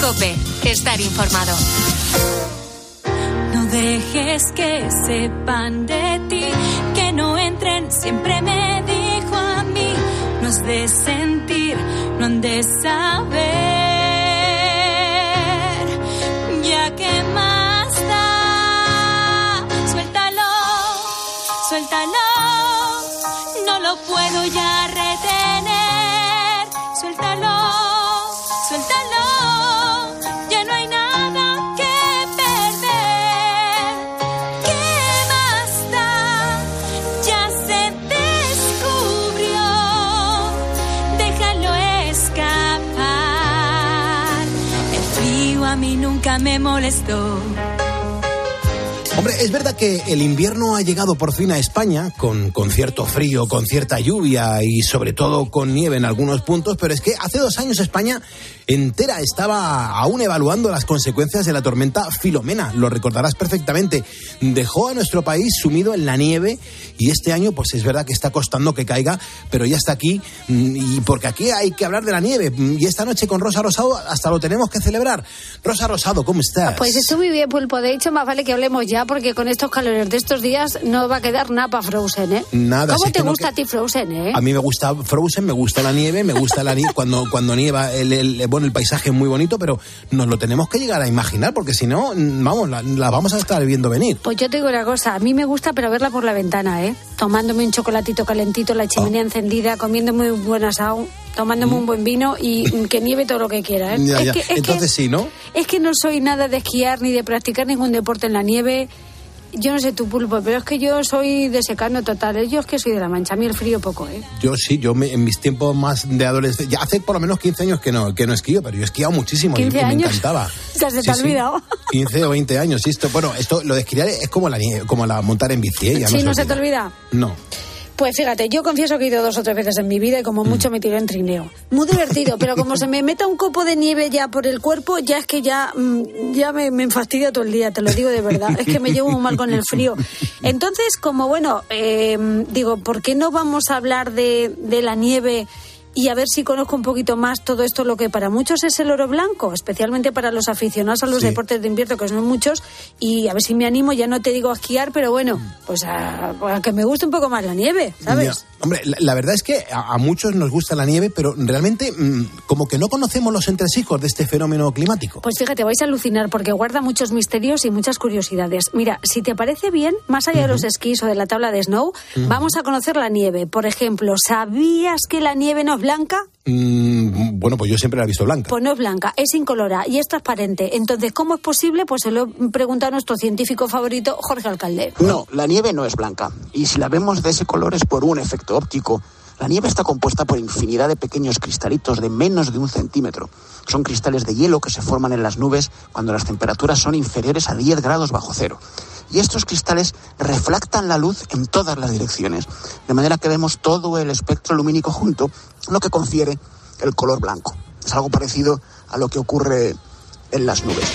Cope, estar informado. No dejes que sepan de ti, que no entren, siempre me dijo a mí, no has de sentir, no han de saber, ya que más da, suéltalo, suéltalo, no lo puedo ya retener, me. Hombre, es verdad que el invierno ha llegado por fin a España, con, con cierto frío, con cierta lluvia y sobre todo con nieve en algunos puntos, pero es que hace dos años España entera estaba aún evaluando las consecuencias de la tormenta Filomena, lo recordarás perfectamente. Dejó a nuestro país sumido en la nieve y este año pues es verdad que está costando que caiga, pero ya está aquí mm, y porque aquí hay que hablar de la nieve y esta noche con Rosa Rosado hasta lo tenemos que celebrar. Rosa Rosado, ¿cómo estás? Pues estoy muy bien, Pulpo. De hecho, más vale que hablemos ya, porque con estos calores de estos días no va a quedar nada para Frozen, ¿eh? Nada, ¿Cómo te no gusta a ti Frozen, eh? A mí me gusta Frozen, me gusta la nieve, me gusta la nieve cuando, cuando nieva, el, el- bueno, el paisaje es muy bonito, pero nos lo tenemos que llegar a imaginar, porque si no, mm, vamos, la, la vamos a estar viendo venir. Pues yo te digo una cosa, a mí me gusta, pero verla por la ventana, ¿eh? Tomándome un chocolatito calentito, la Ah. chimenea encendida, comiéndome un buen asado, tomándome un buen vino y que nieve todo lo que quiera, ¿eh? Ya, es, ya. Que, es, Entonces sí, ¿no? es que no soy nada de esquiar ni de practicar ningún deporte en la nieve. Yo no sé tu pulpo, pero es que yo soy de secano total. ¿eh? Yo es que soy de la mancha, a mí el frío poco, ¿eh? Yo sí, yo me- en mis tiempos más de adolescente, ya hace por lo menos 15 años que no, que no esquío, pero yo he esquiado muchísimo y, y 15 me años. encantaba. Ya se te ha sí. olvidado. 15 o 20 años, sí, esto, bueno, esto, lo de esquiar es como la, como la montar en bici, ¿eh? Ya Sí, no no se te olvida. No. Pues fíjate, yo confieso que he ido dos o tres veces en mi vida y como mucho me tiré en trineo. Muy divertido, pero como se me meta un copo de nieve ya por el cuerpo, ya es que ya, mm, ya me, me fastidia todo el día, te lo digo de verdad. Es que me llevo muy mal con el frío. Entonces, como bueno, eh, digo, ¿por qué no vamos a hablar de, de la nieve? Y a ver si conozco un poquito más todo esto, lo que para muchos es el oro blanco, especialmente para los aficionados a los Sí. deportes de invierno, que son muchos, y a ver si me animo, ya no te digo a esquiar, pero bueno, pues a, a que me guste un poco más la nieve, ¿sabes? Hombre, la, la verdad es que a, a muchos nos gusta la nieve, pero realmente mm, como que no conocemos los entresijos de este fenómeno climático. Pues fíjate, vais a alucinar porque guarda muchos misterios y muchas curiosidades. Mira, si te parece bien, más allá de los esquís o de la tabla de snow, vamos a conocer la nieve. Por ejemplo, ¿sabías que la nieve no es blanca, Mm, bueno, pues yo siempre la he visto blanca. pues no es blanca, es incolora y es transparente. Entonces, ¿cómo es posible? Pues se lo pregunta a nuestro científico favorito, Jorge Alcalde. No, la nieve no es blanca. Y si la vemos de ese color es por un efecto óptico. La nieve está compuesta por infinidad de pequeños cristalitos de menos de un centímetro. Son cristales de hielo que se forman en las nubes cuando las temperaturas son inferiores a 10 grados bajo cero. Y estos cristales refractan la luz en todas las direcciones, de manera que vemos todo el espectro lumínico junto, lo que confiere el color blanco. Es algo parecido a lo que ocurre en las nubes.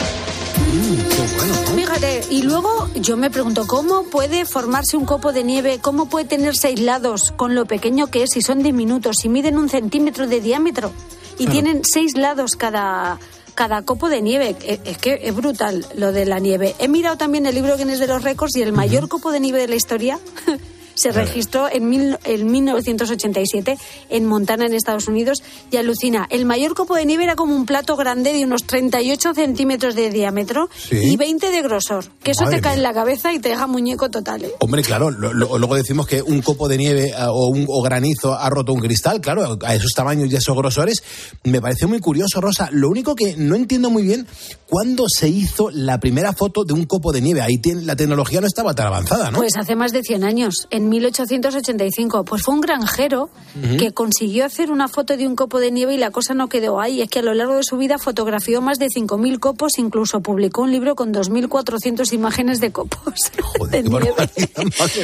Fíjate, y luego yo me pregunto, ¿cómo puede formarse un copo de nieve? ¿Cómo puede tener seis lados con lo pequeño que es si son diminutos, si miden un centímetro de diámetro y Claro. tienen seis lados cada, cada copo de nieve? E- Es que es brutal lo de la nieve. He mirado también el libro Guinness de los récords y el mayor copo de nieve de la historia se registró en, mil- en 1987 en Montana, en Estados Unidos, y alucina. El mayor copo de nieve era como un plato grande de unos 38 centímetros de diámetro Sí. y 20 de grosor. Que eso Madre te cae mía. en la cabeza y te deja muñeco total. ¿eh? Hombre, claro, lo- lo- luego decimos que un copo de nieve ah, o, un, o granizo ha roto un cristal, claro, a esos tamaños y esos grosores. Me parece muy curioso, Rosa. Lo único que no entiendo muy bien, ¿cuándo se hizo la primera foto de un copo de nieve? Ahí tiene- la tecnología no estaba tan avanzada, ¿no? Pues hace más de 100 años, en 1885. Pues fue un granjero que consiguió hacer una foto de un copo de nieve y la cosa no quedó ahí. Es que a lo largo de su vida fotografió más de 5.000 copos, incluso publicó un libro con 2.400 imágenes de copos de nieve.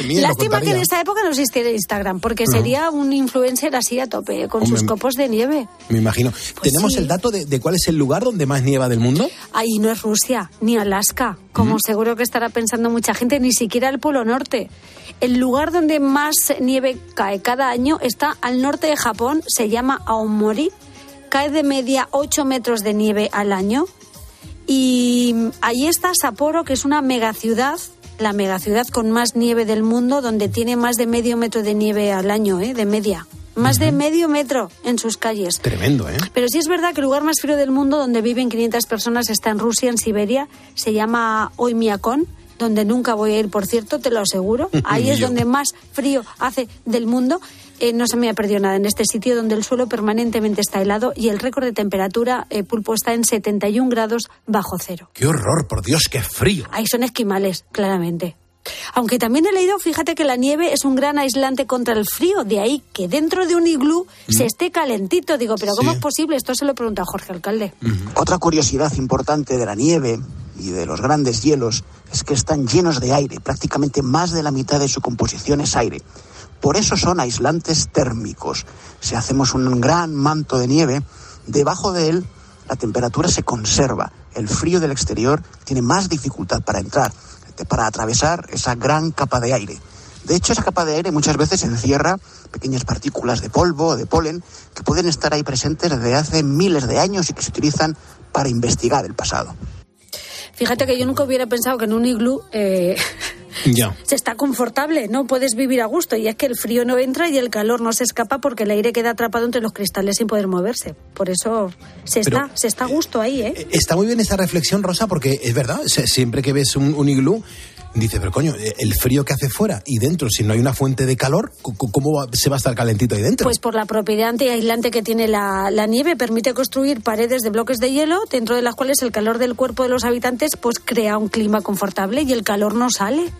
Mía, Lástima que en esa época no existiera Instagram, porque No. sería un influencer así a tope, con sus copos de nieve. Me imagino. ¿Tenemos sí. el dato de, de cuál es el lugar donde más nieva del mundo? Ahí no es Rusia, ni Alaska, como seguro que estará pensando mucha gente, ni siquiera el Polo Norte. El lugar donde más nieve cae cada año está al norte de Japón, se llama Aomori. Cae de media 8 metros de nieve al año. Y ahí está Sapporo, que es una megaciudad, la megaciudad con más nieve del mundo, donde tiene más de medio metro de nieve al año, ¿eh? de media. Más de medio metro en sus calles. Tremendo, ¿eh? Pero sí es verdad que el lugar más frío del mundo donde viven 500 personas está en Rusia, en Siberia. Se llama Oymyakon, donde nunca voy a ir, por cierto, te lo aseguro. Ahí es donde más frío hace del mundo. Eh, no se me ha perdido nada en este sitio donde el suelo permanentemente está helado y el récord de temperatura eh, pulpo está en 71 grados bajo cero. ¡Qué horror! Por Dios, qué frío. Ahí son esquimales, claramente. Aunque también he leído, fíjate que la nieve es un gran aislante contra el frío, de ahí que dentro de un iglú se esté calentito. Digo, pero ¿cómo Sí. es posible? Esto se lo pregunta a Jorge Alcalde. Otra curiosidad importante de la nieve y de los grandes hielos es que están llenos de aire. Prácticamente más de la mitad de su composición es aire. Por eso son aislantes térmicos. Si hacemos un gran manto de nieve, debajo de él la temperatura se conserva. El frío del exterior tiene más dificultad para entrar, para atravesar esa gran capa de aire. De hecho, esa capa de aire muchas veces encierra pequeñas partículas de polvo o de polen que pueden estar ahí presentes desde hace miles de años y que se utilizan para investigar el pasado. Fíjate que yo nunca hubiera pensado que en un iglú eh, Ya. se está confortable, no puedes vivir a gusto. Y es que el frío no entra y el calor no se escapa porque el aire queda atrapado entre los cristales sin poder moverse. Por eso se Pero- está, se está a gusto ahí, ¿eh? Está muy bien esta reflexión, Rosa, porque es verdad, siempre que ves un, un iglú, dice, pero coño, el frío que hace fuera y dentro, si no hay una fuente de calor, ¿cómo se va a estar calentito ahí dentro? Pues por la propiedad antiaislante que tiene la, la nieve, permite construir paredes de bloques de hielo, dentro de las cuales el calor del cuerpo de los habitantes pues crea un clima confortable y el calor no sale.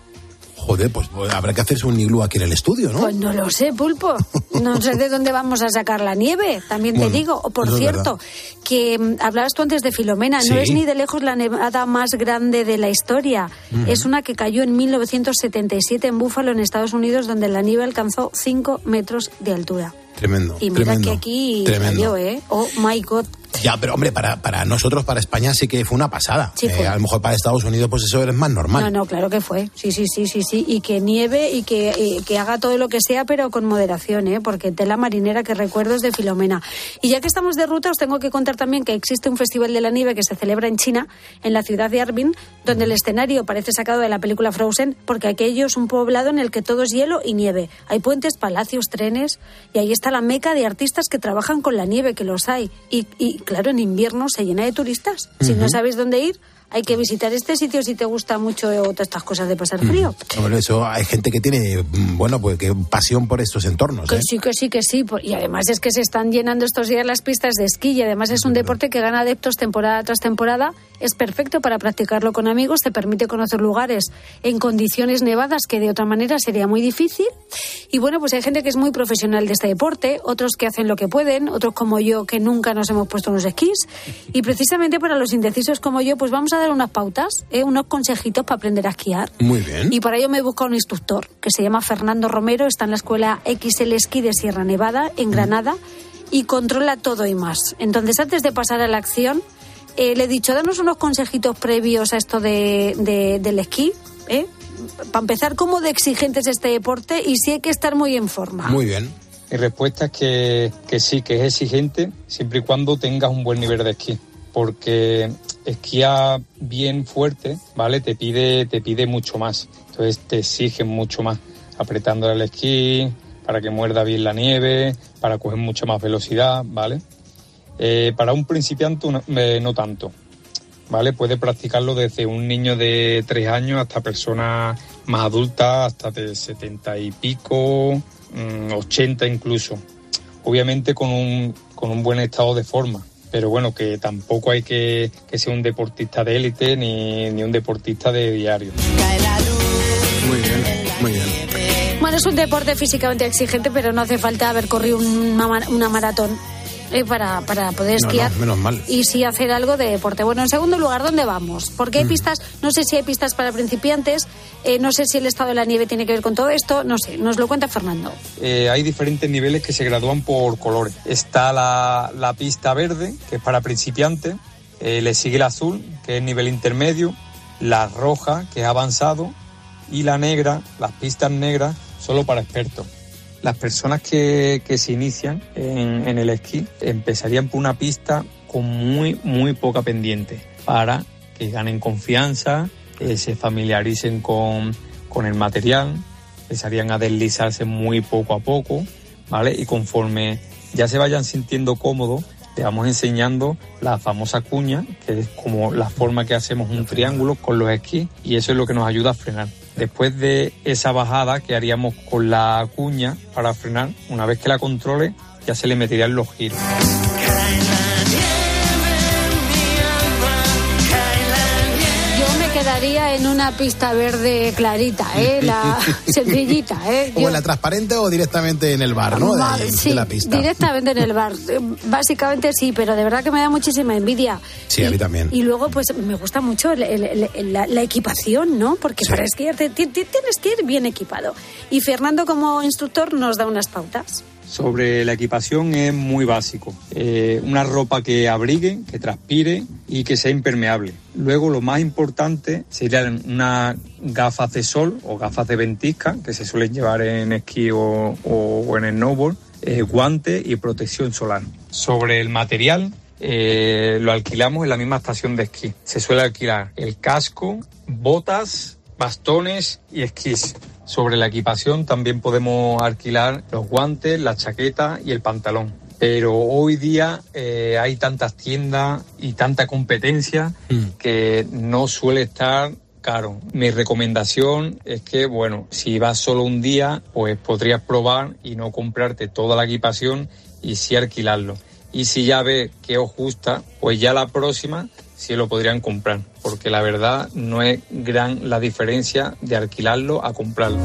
Joder, pues, pues habrá que hacerse un iglú aquí en el estudio, ¿no? Pues no lo sé, pulpo. No sé de dónde vamos a sacar la nieve, también te Bueno, digo. O por cierto, que mm, hablabas tú antes de Filomena, Sí. no es ni de lejos la nevada más grande de la historia. Es una que cayó en 1977 en Búfalo, en Estados Unidos, donde la nieve alcanzó 5 metros de altura. Tremendo, Y mira tremendo. que aquí tremendo. cayó, ¿eh? Oh my God. Ya, pero hombre, para, para nosotros, para España, sí que fue una pasada. Sí, fue. Eh, a lo mejor para Estados Unidos, pues eso es más normal. No, no, claro que fue. Sí, sí, sí, sí, sí. Y que nieve y que, y que haga todo lo que sea, pero con moderación, ¿eh? Porque tela marinera que recuerdo es de Filomena. Y ya que estamos de ruta, os tengo que contar también que existe un festival de la nieve que se celebra en China, en la ciudad de Harbin, donde el escenario parece sacado de la película Frozen, porque aquello es un poblado en el que todo es hielo y nieve. Hay puentes, palacios, trenes, y ahí está la meca de artistas que trabajan con la nieve, que los hay. Y, y claro, en invierno se llena de turistas. Si no sabéis dónde ir, hay que visitar este sitio si te gusta mucho eh, todas estas cosas de pasar frío. Bueno, eso hay gente que tiene, mm, bueno, pues que pasión por estos entornos. Que ¿eh? sí, que sí, que sí. Y además es que se están llenando estos días las pistas de esquí y además es un deporte que gana adeptos temporada tras temporada. Es perfecto para practicarlo con amigos, te permite conocer lugares en condiciones nevadas que de otra manera sería muy difícil. Y bueno, pues hay gente que es muy profesional de este deporte, otros que hacen lo que pueden, otros como yo que nunca nos hemos puesto unos esquís. Y precisamente para los indecisos como yo, pues vamos a dar unas pautas, ¿eh? unos consejitos para aprender a esquiar. Muy bien. Y para ello me he buscado un instructor que se llama Fernando Romero, está en la escuela XL Esquí de Sierra Nevada, en Granada, y controla todo y más. Entonces, antes de pasar a la acción, eh, le he dicho, danos unos consejitos previos a esto de, de- del esquí, ¿eh? Para empezar, ¿cómo de exigente es este deporte y si hay que estar muy en forma? Muy bien. Mi respuesta es que, que sí, que es exigente siempre y cuando tengas un buen nivel de esquí. Porque esquiar bien fuerte, ¿vale? Te pide, te pide mucho más. Entonces te exigen mucho más. Apretando el esquí, para que muerda bien la nieve, para coger mucha más velocidad, ¿vale? Eh, para un principiante no, eh, no tanto. ¿Vale? Puede practicarlo desde un niño de 3 años hasta personas más adultas, hasta de 70 y pico, mm, 80 incluso. Obviamente con un, con un buen estado de forma. Pero bueno, que tampoco hay que, que ser un deportista de élite ni, ni un deportista de diario. Muy bien, muy bien. Bueno, es un deporte físicamente exigente, pero no hace falta haber corrido una, una maratón eh, para, para poder No, no, esquiar. menos mal. Y sí hacer algo de deporte. Bueno, en segundo lugar, ¿dónde vamos? Porque Mm. hay pistas, no sé si hay pistas para principiantes, eh, no sé si el estado de la nieve tiene que ver con todo esto, no sé, nos lo cuenta Fernando. Eh, hay diferentes niveles que se gradúan por colores. Está la, la pista verde, que es para principiantes, eh, le sigue el azul, que es nivel intermedio, la roja, que es avanzado, y la negra, las pistas negras, solo para expertos. Las personas que, que se inician en, en el esquí empezarían por una pista con muy, muy poca pendiente para que ganen confianza, eh, se familiaricen con, con el material, empezarían a deslizarse muy poco a poco, ¿vale? Y conforme ya se vayan sintiendo cómodos, te vamos enseñando la famosa cuña, que es como la forma que hacemos un triángulo con los esquís, y eso es lo que nos ayuda a frenar. Después de esa bajada que haríamos con la cuña para frenar, una vez que la controle, ya se le meterían los giros. En una pista verde clarita, ¿eh? La sencillita, ¿eh? O en la transparente o directamente en el bar, ¿no? De, Vale, de sí, la pista. directamente en el bar. Básicamente sí, pero de verdad que me da muchísima envidia. Sí, a mí también. Y luego, pues me gusta mucho el- el- el- la, la equipación, ¿no? Porque para esquiar te- tienes que ir bien equipado. Y Fernando, como instructor, nos da unas pautas. Sobre la equipación es muy básico. Eh, una ropa que abrigue, que transpire y que sea impermeable. Luego lo más importante serían unas gafas de sol o gafas de ventisca que se suelen llevar en esquí o, o- en el snowboard, eh, guantes y protección solar. Sobre el material, eh, lo alquilamos en la misma estación de esquí. Se suele alquilar el casco, botas, bastones y esquís. Sobre la equipación también podemos alquilar los guantes, la chaqueta y el pantalón. Pero hoy día eh, hay tantas tiendas y tanta competencia que no suele estar caro. Mi recomendación es que, bueno, si vas solo un día, pues podrías probar y no comprarte toda la equipación y sí alquilarlo. Y si ya ves que os gusta, pues ya la próxima sí lo podrían comprar. Porque la verdad no es gran la diferencia de alquilarlo a comprarlo.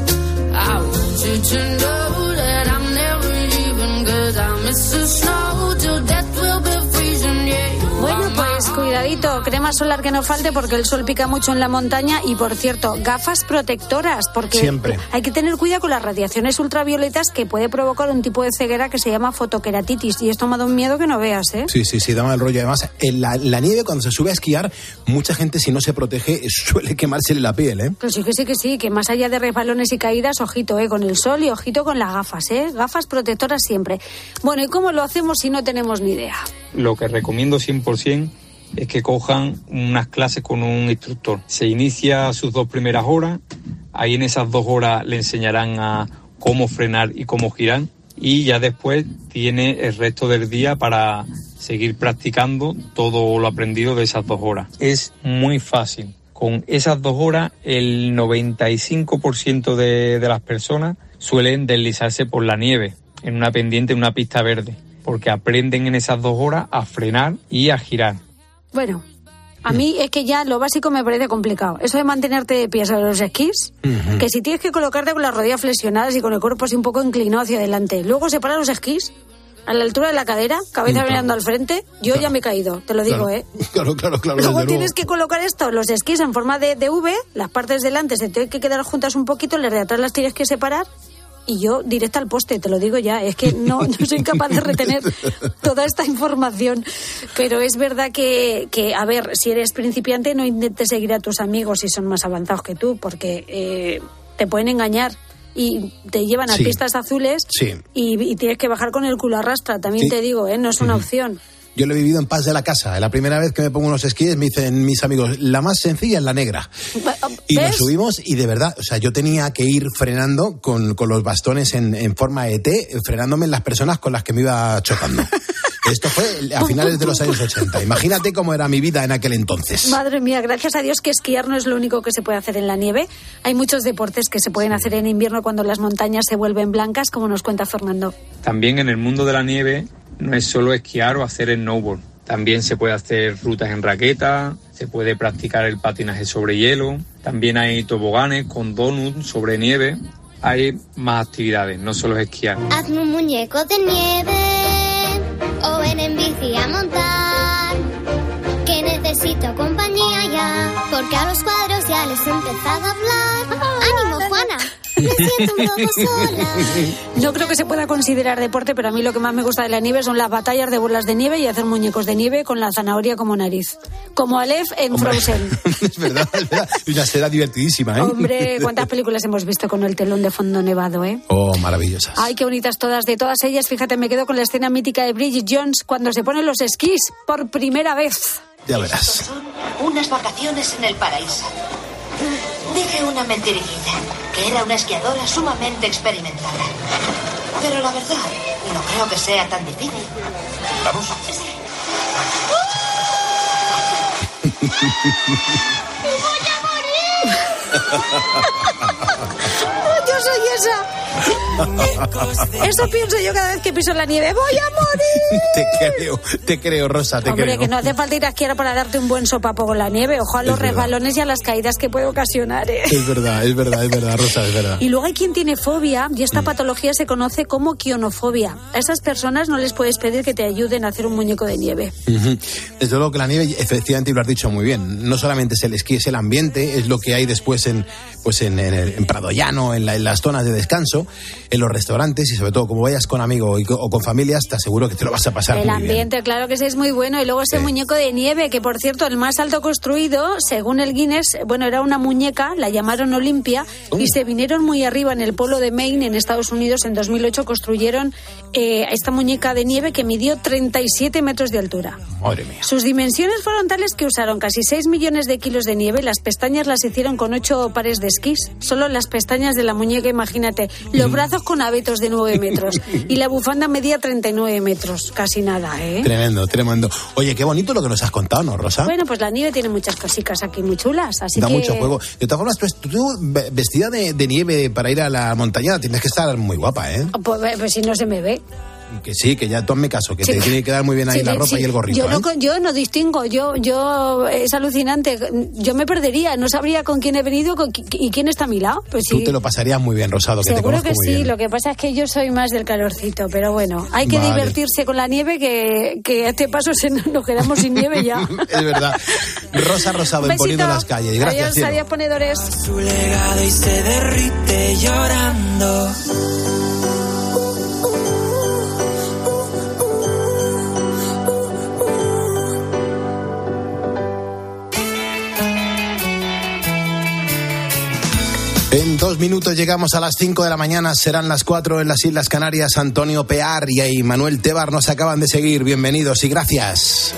Pues crema solar que no falte porque el sol pica mucho en la montaña y por cierto, gafas protectoras porque Siempre. hay que tener cuidado con las radiaciones ultravioletas que puede provocar un tipo de ceguera que se llama fotoqueratitis y esto me ha dado un miedo que no veas, ¿eh? Sí, sí, sí, da mal rollo. Además, en la, la nieve, cuando se sube a esquiar, mucha gente, si no se protege, suele quemársele la piel, ¿eh? Que sí, que sí, que sí, que más allá de resbalones y caídas, ojito, ¿eh? Con el sol y ojito con las gafas, ¿eh? Gafas protectoras siempre. Bueno, ¿y cómo lo hacemos si no tenemos ni idea? Lo que recomiendo 100% es que cojan unas clases con un instructor. Se inicia sus dos primeras horas, ahí en esas dos horas le enseñarán a cómo frenar y cómo girar y ya después tiene el resto del día para seguir practicando todo lo aprendido de esas dos horas. Es muy fácil. Con esas dos horas, el 95% de, de las personas suelen deslizarse por la nieve, en una pendiente, en una pista verde, porque aprenden en esas dos horas a frenar y a girar. Bueno, a mí es que ya lo básico me parece complicado. Eso de mantenerte de pie sobre los esquís, que si tienes que colocarte con las rodillas flexionadas y con el cuerpo así un poco inclinado hacia adelante, luego separar los esquís a la altura de la cadera, cabeza Mm, mirando al frente, yo ya me he caído, te lo digo, Claro. ¿eh? Claro, claro, claro. Luego tienes luego. que colocar esto, los esquís en forma de, de V, las partes delante se tienen que quedar juntas un poquito, las de atrás las tienes que separar y yo directa al poste, te lo digo ya, es que no, no soy capaz de retener toda esta información, pero es verdad que, que, a ver, si eres principiante no intentes seguir a tus amigos si son más avanzados que tú, porque eh, te pueden engañar y te llevan a Sí. pistas azules Sí. y, y tienes que bajar con el culo a rastra, también Sí. te digo, ¿eh? no es una opción. Yo lo he vivido en paz de la casa. La primera vez que me pongo unos esquíes me dicen mis amigos, la más sencilla es la negra. Y nos ¿Ves? subimos y de verdad, o sea, yo tenía que ir frenando con, con los bastones en, en forma de T, frenándome en las personas con las que me iba chocando. Esto fue a finales de los años 80. Imagínate cómo era mi vida en aquel entonces. Madre mía, gracias a Dios que esquiar no es lo único que se puede hacer en la nieve. Hay muchos deportes que se pueden hacer en invierno cuando las montañas se vuelven blancas, como nos cuenta Fernando. También en el mundo de la nieve no es solo esquiar o hacer snowboard. También se puede hacer rutas en raqueta, se puede practicar el patinaje sobre hielo, también hay toboganes con donuts sobre nieve. Hay más actividades, no solo es esquiar. Hazme un muñeco de nieve o ven en bici a montar. Que necesito compañía ya, porque a los cuadros ya les he empezado a hablar. Sola. No creo que se pueda considerar deporte, pero a mí lo que más me gusta de la nieve son las batallas de bolas de nieve y hacer muñecos de nieve con la zanahoria como nariz. Como Aleph en Frozen. es verdad, es verdad. Y una será divertidísima, ¿eh? Hombre, cuántas películas hemos visto con el telón de fondo nevado, ¿eh? Oh, maravillosas. Ay, qué bonitas todas. De todas ellas, fíjate, me quedo con la escena mítica de Bridget Jones cuando se ponen los esquís por primera vez. Ya verás. Unas vacaciones en el paraíso. Dije una mentirillita, que era una esquiadora sumamente experimentada. Pero la verdad, no creo que sea tan difícil. ¿Vamos? Yo soy esa. Eso pienso yo cada vez que piso la nieve. ¡Voy a morir! te creo, te creo, Rosa, te Hombre, creo. que no hace falta ir a esquiar para darte un buen sopapo con la nieve. Ojo a los Es verdad. resbalones y a las caídas que puede ocasionar. ¿eh? Es verdad, es verdad, es verdad, Rosa, es verdad. Y luego hay quien tiene fobia y Mm. esta patología se conoce como quionofobia. A esas personas no les puedes pedir que te ayuden a hacer un muñeco de nieve. Desde luego que la nieve, efectivamente, lo has dicho muy bien, no solamente es el esquí, es el ambiente, es lo que hay después en, pues en, en, en Prado Llano, en, la- en las zonas de descanso, en los restaurantes y sobre todo como vayas con amigos o con familias, te aseguro que te lo vas a pasar El muy bien. ambiente, claro que sí, es muy bueno. Y luego ese muñeco de nieve, que por cierto, el más alto construido, según el Guinness, bueno, era una muñeca, la llamaron Olimpia, Oh. y se vinieron muy arriba en el polo de Maine, en Estados Unidos, en 2008, construyeron eh, esta muñeca de nieve que midió 37 metros de altura. Madre mía. Sus dimensiones fueron tales que usaron casi 6 millones de kilos de nieve. Las pestañas las hicieron con 8 pares de esquís. Solo las pestañas de la muñeca, imagínate. Los brazos con abetos de 9 metros. Y la bufanda medía 39 metros. Casi nada, ¿eh? Tremendo, tremendo. Oye, qué bonito lo que nos has contado, ¿no, Rosa? Bueno, pues la nieve tiene muchas cositas aquí muy chulas. Así da que... mucho juego. De todas formas, tú, tú ve- vestida de, de nieve para ir a la montaña, tienes que estar muy guapa, ¿eh? Pues, pues si no se me ve. Que sí, que ya tú hazme caso, que Sí. te tiene que quedar muy bien ahí Sí, la sí, ropa sí. y el gorrito. Yo no, ¿eh? con- yo no distingo, yo, yo es alucinante. Yo me perdería, no sabría con quién he venido con y quién está a mi lado. Pues Tú sí. te lo pasarías muy bien, Rosado, que te Seguro conozco que muy sí, bien. lo que pasa es que yo soy más del calorcito, pero bueno, hay que Vale. divertirse con la nieve que, que a este paso se nos quedamos sin nieve ya. Es verdad. Rosa Rosado, Un en Poniendo besito. las calles. Gracias, adiós, adiós, ponedores. su legado y se derrite llorando. Minutos llegamos a las 5 de la mañana, serán las 4 en las Islas Canarias. Antonio Pear y Manuel Tebar nos acaban de seguir. Bienvenidos y gracias.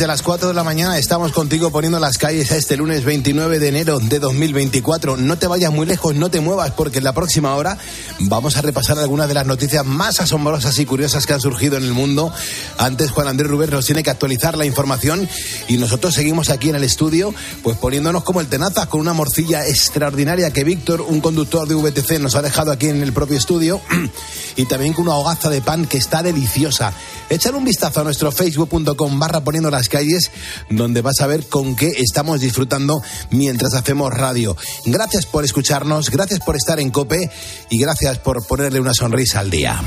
Desde las 4 de la mañana estamos contigo poniendo las calles a este lunes 29 de enero de 2024. No te vayas muy lejos, no te muevas, porque la próxima hora vamos a repasar algunas de las noticias más asombrosas y curiosas que han surgido en el mundo. Antes, Juan Andrés Rubén nos tiene que actualizar la información y nosotros seguimos aquí en el estudio, pues poniéndonos como el tenazas con una morcilla extraordinaria que Víctor, un conductor de VTC, nos ha dejado aquí en el propio estudio y también con una hogaza de pan que está deliciosa. Echar un vistazo a nuestro facebook.com barra poniendo las calles, donde vas a ver con qué estamos disfrutando mientras hacemos radio. Gracias por escucharnos, gracias por estar en Cope y por ponerle una sonrisa al día.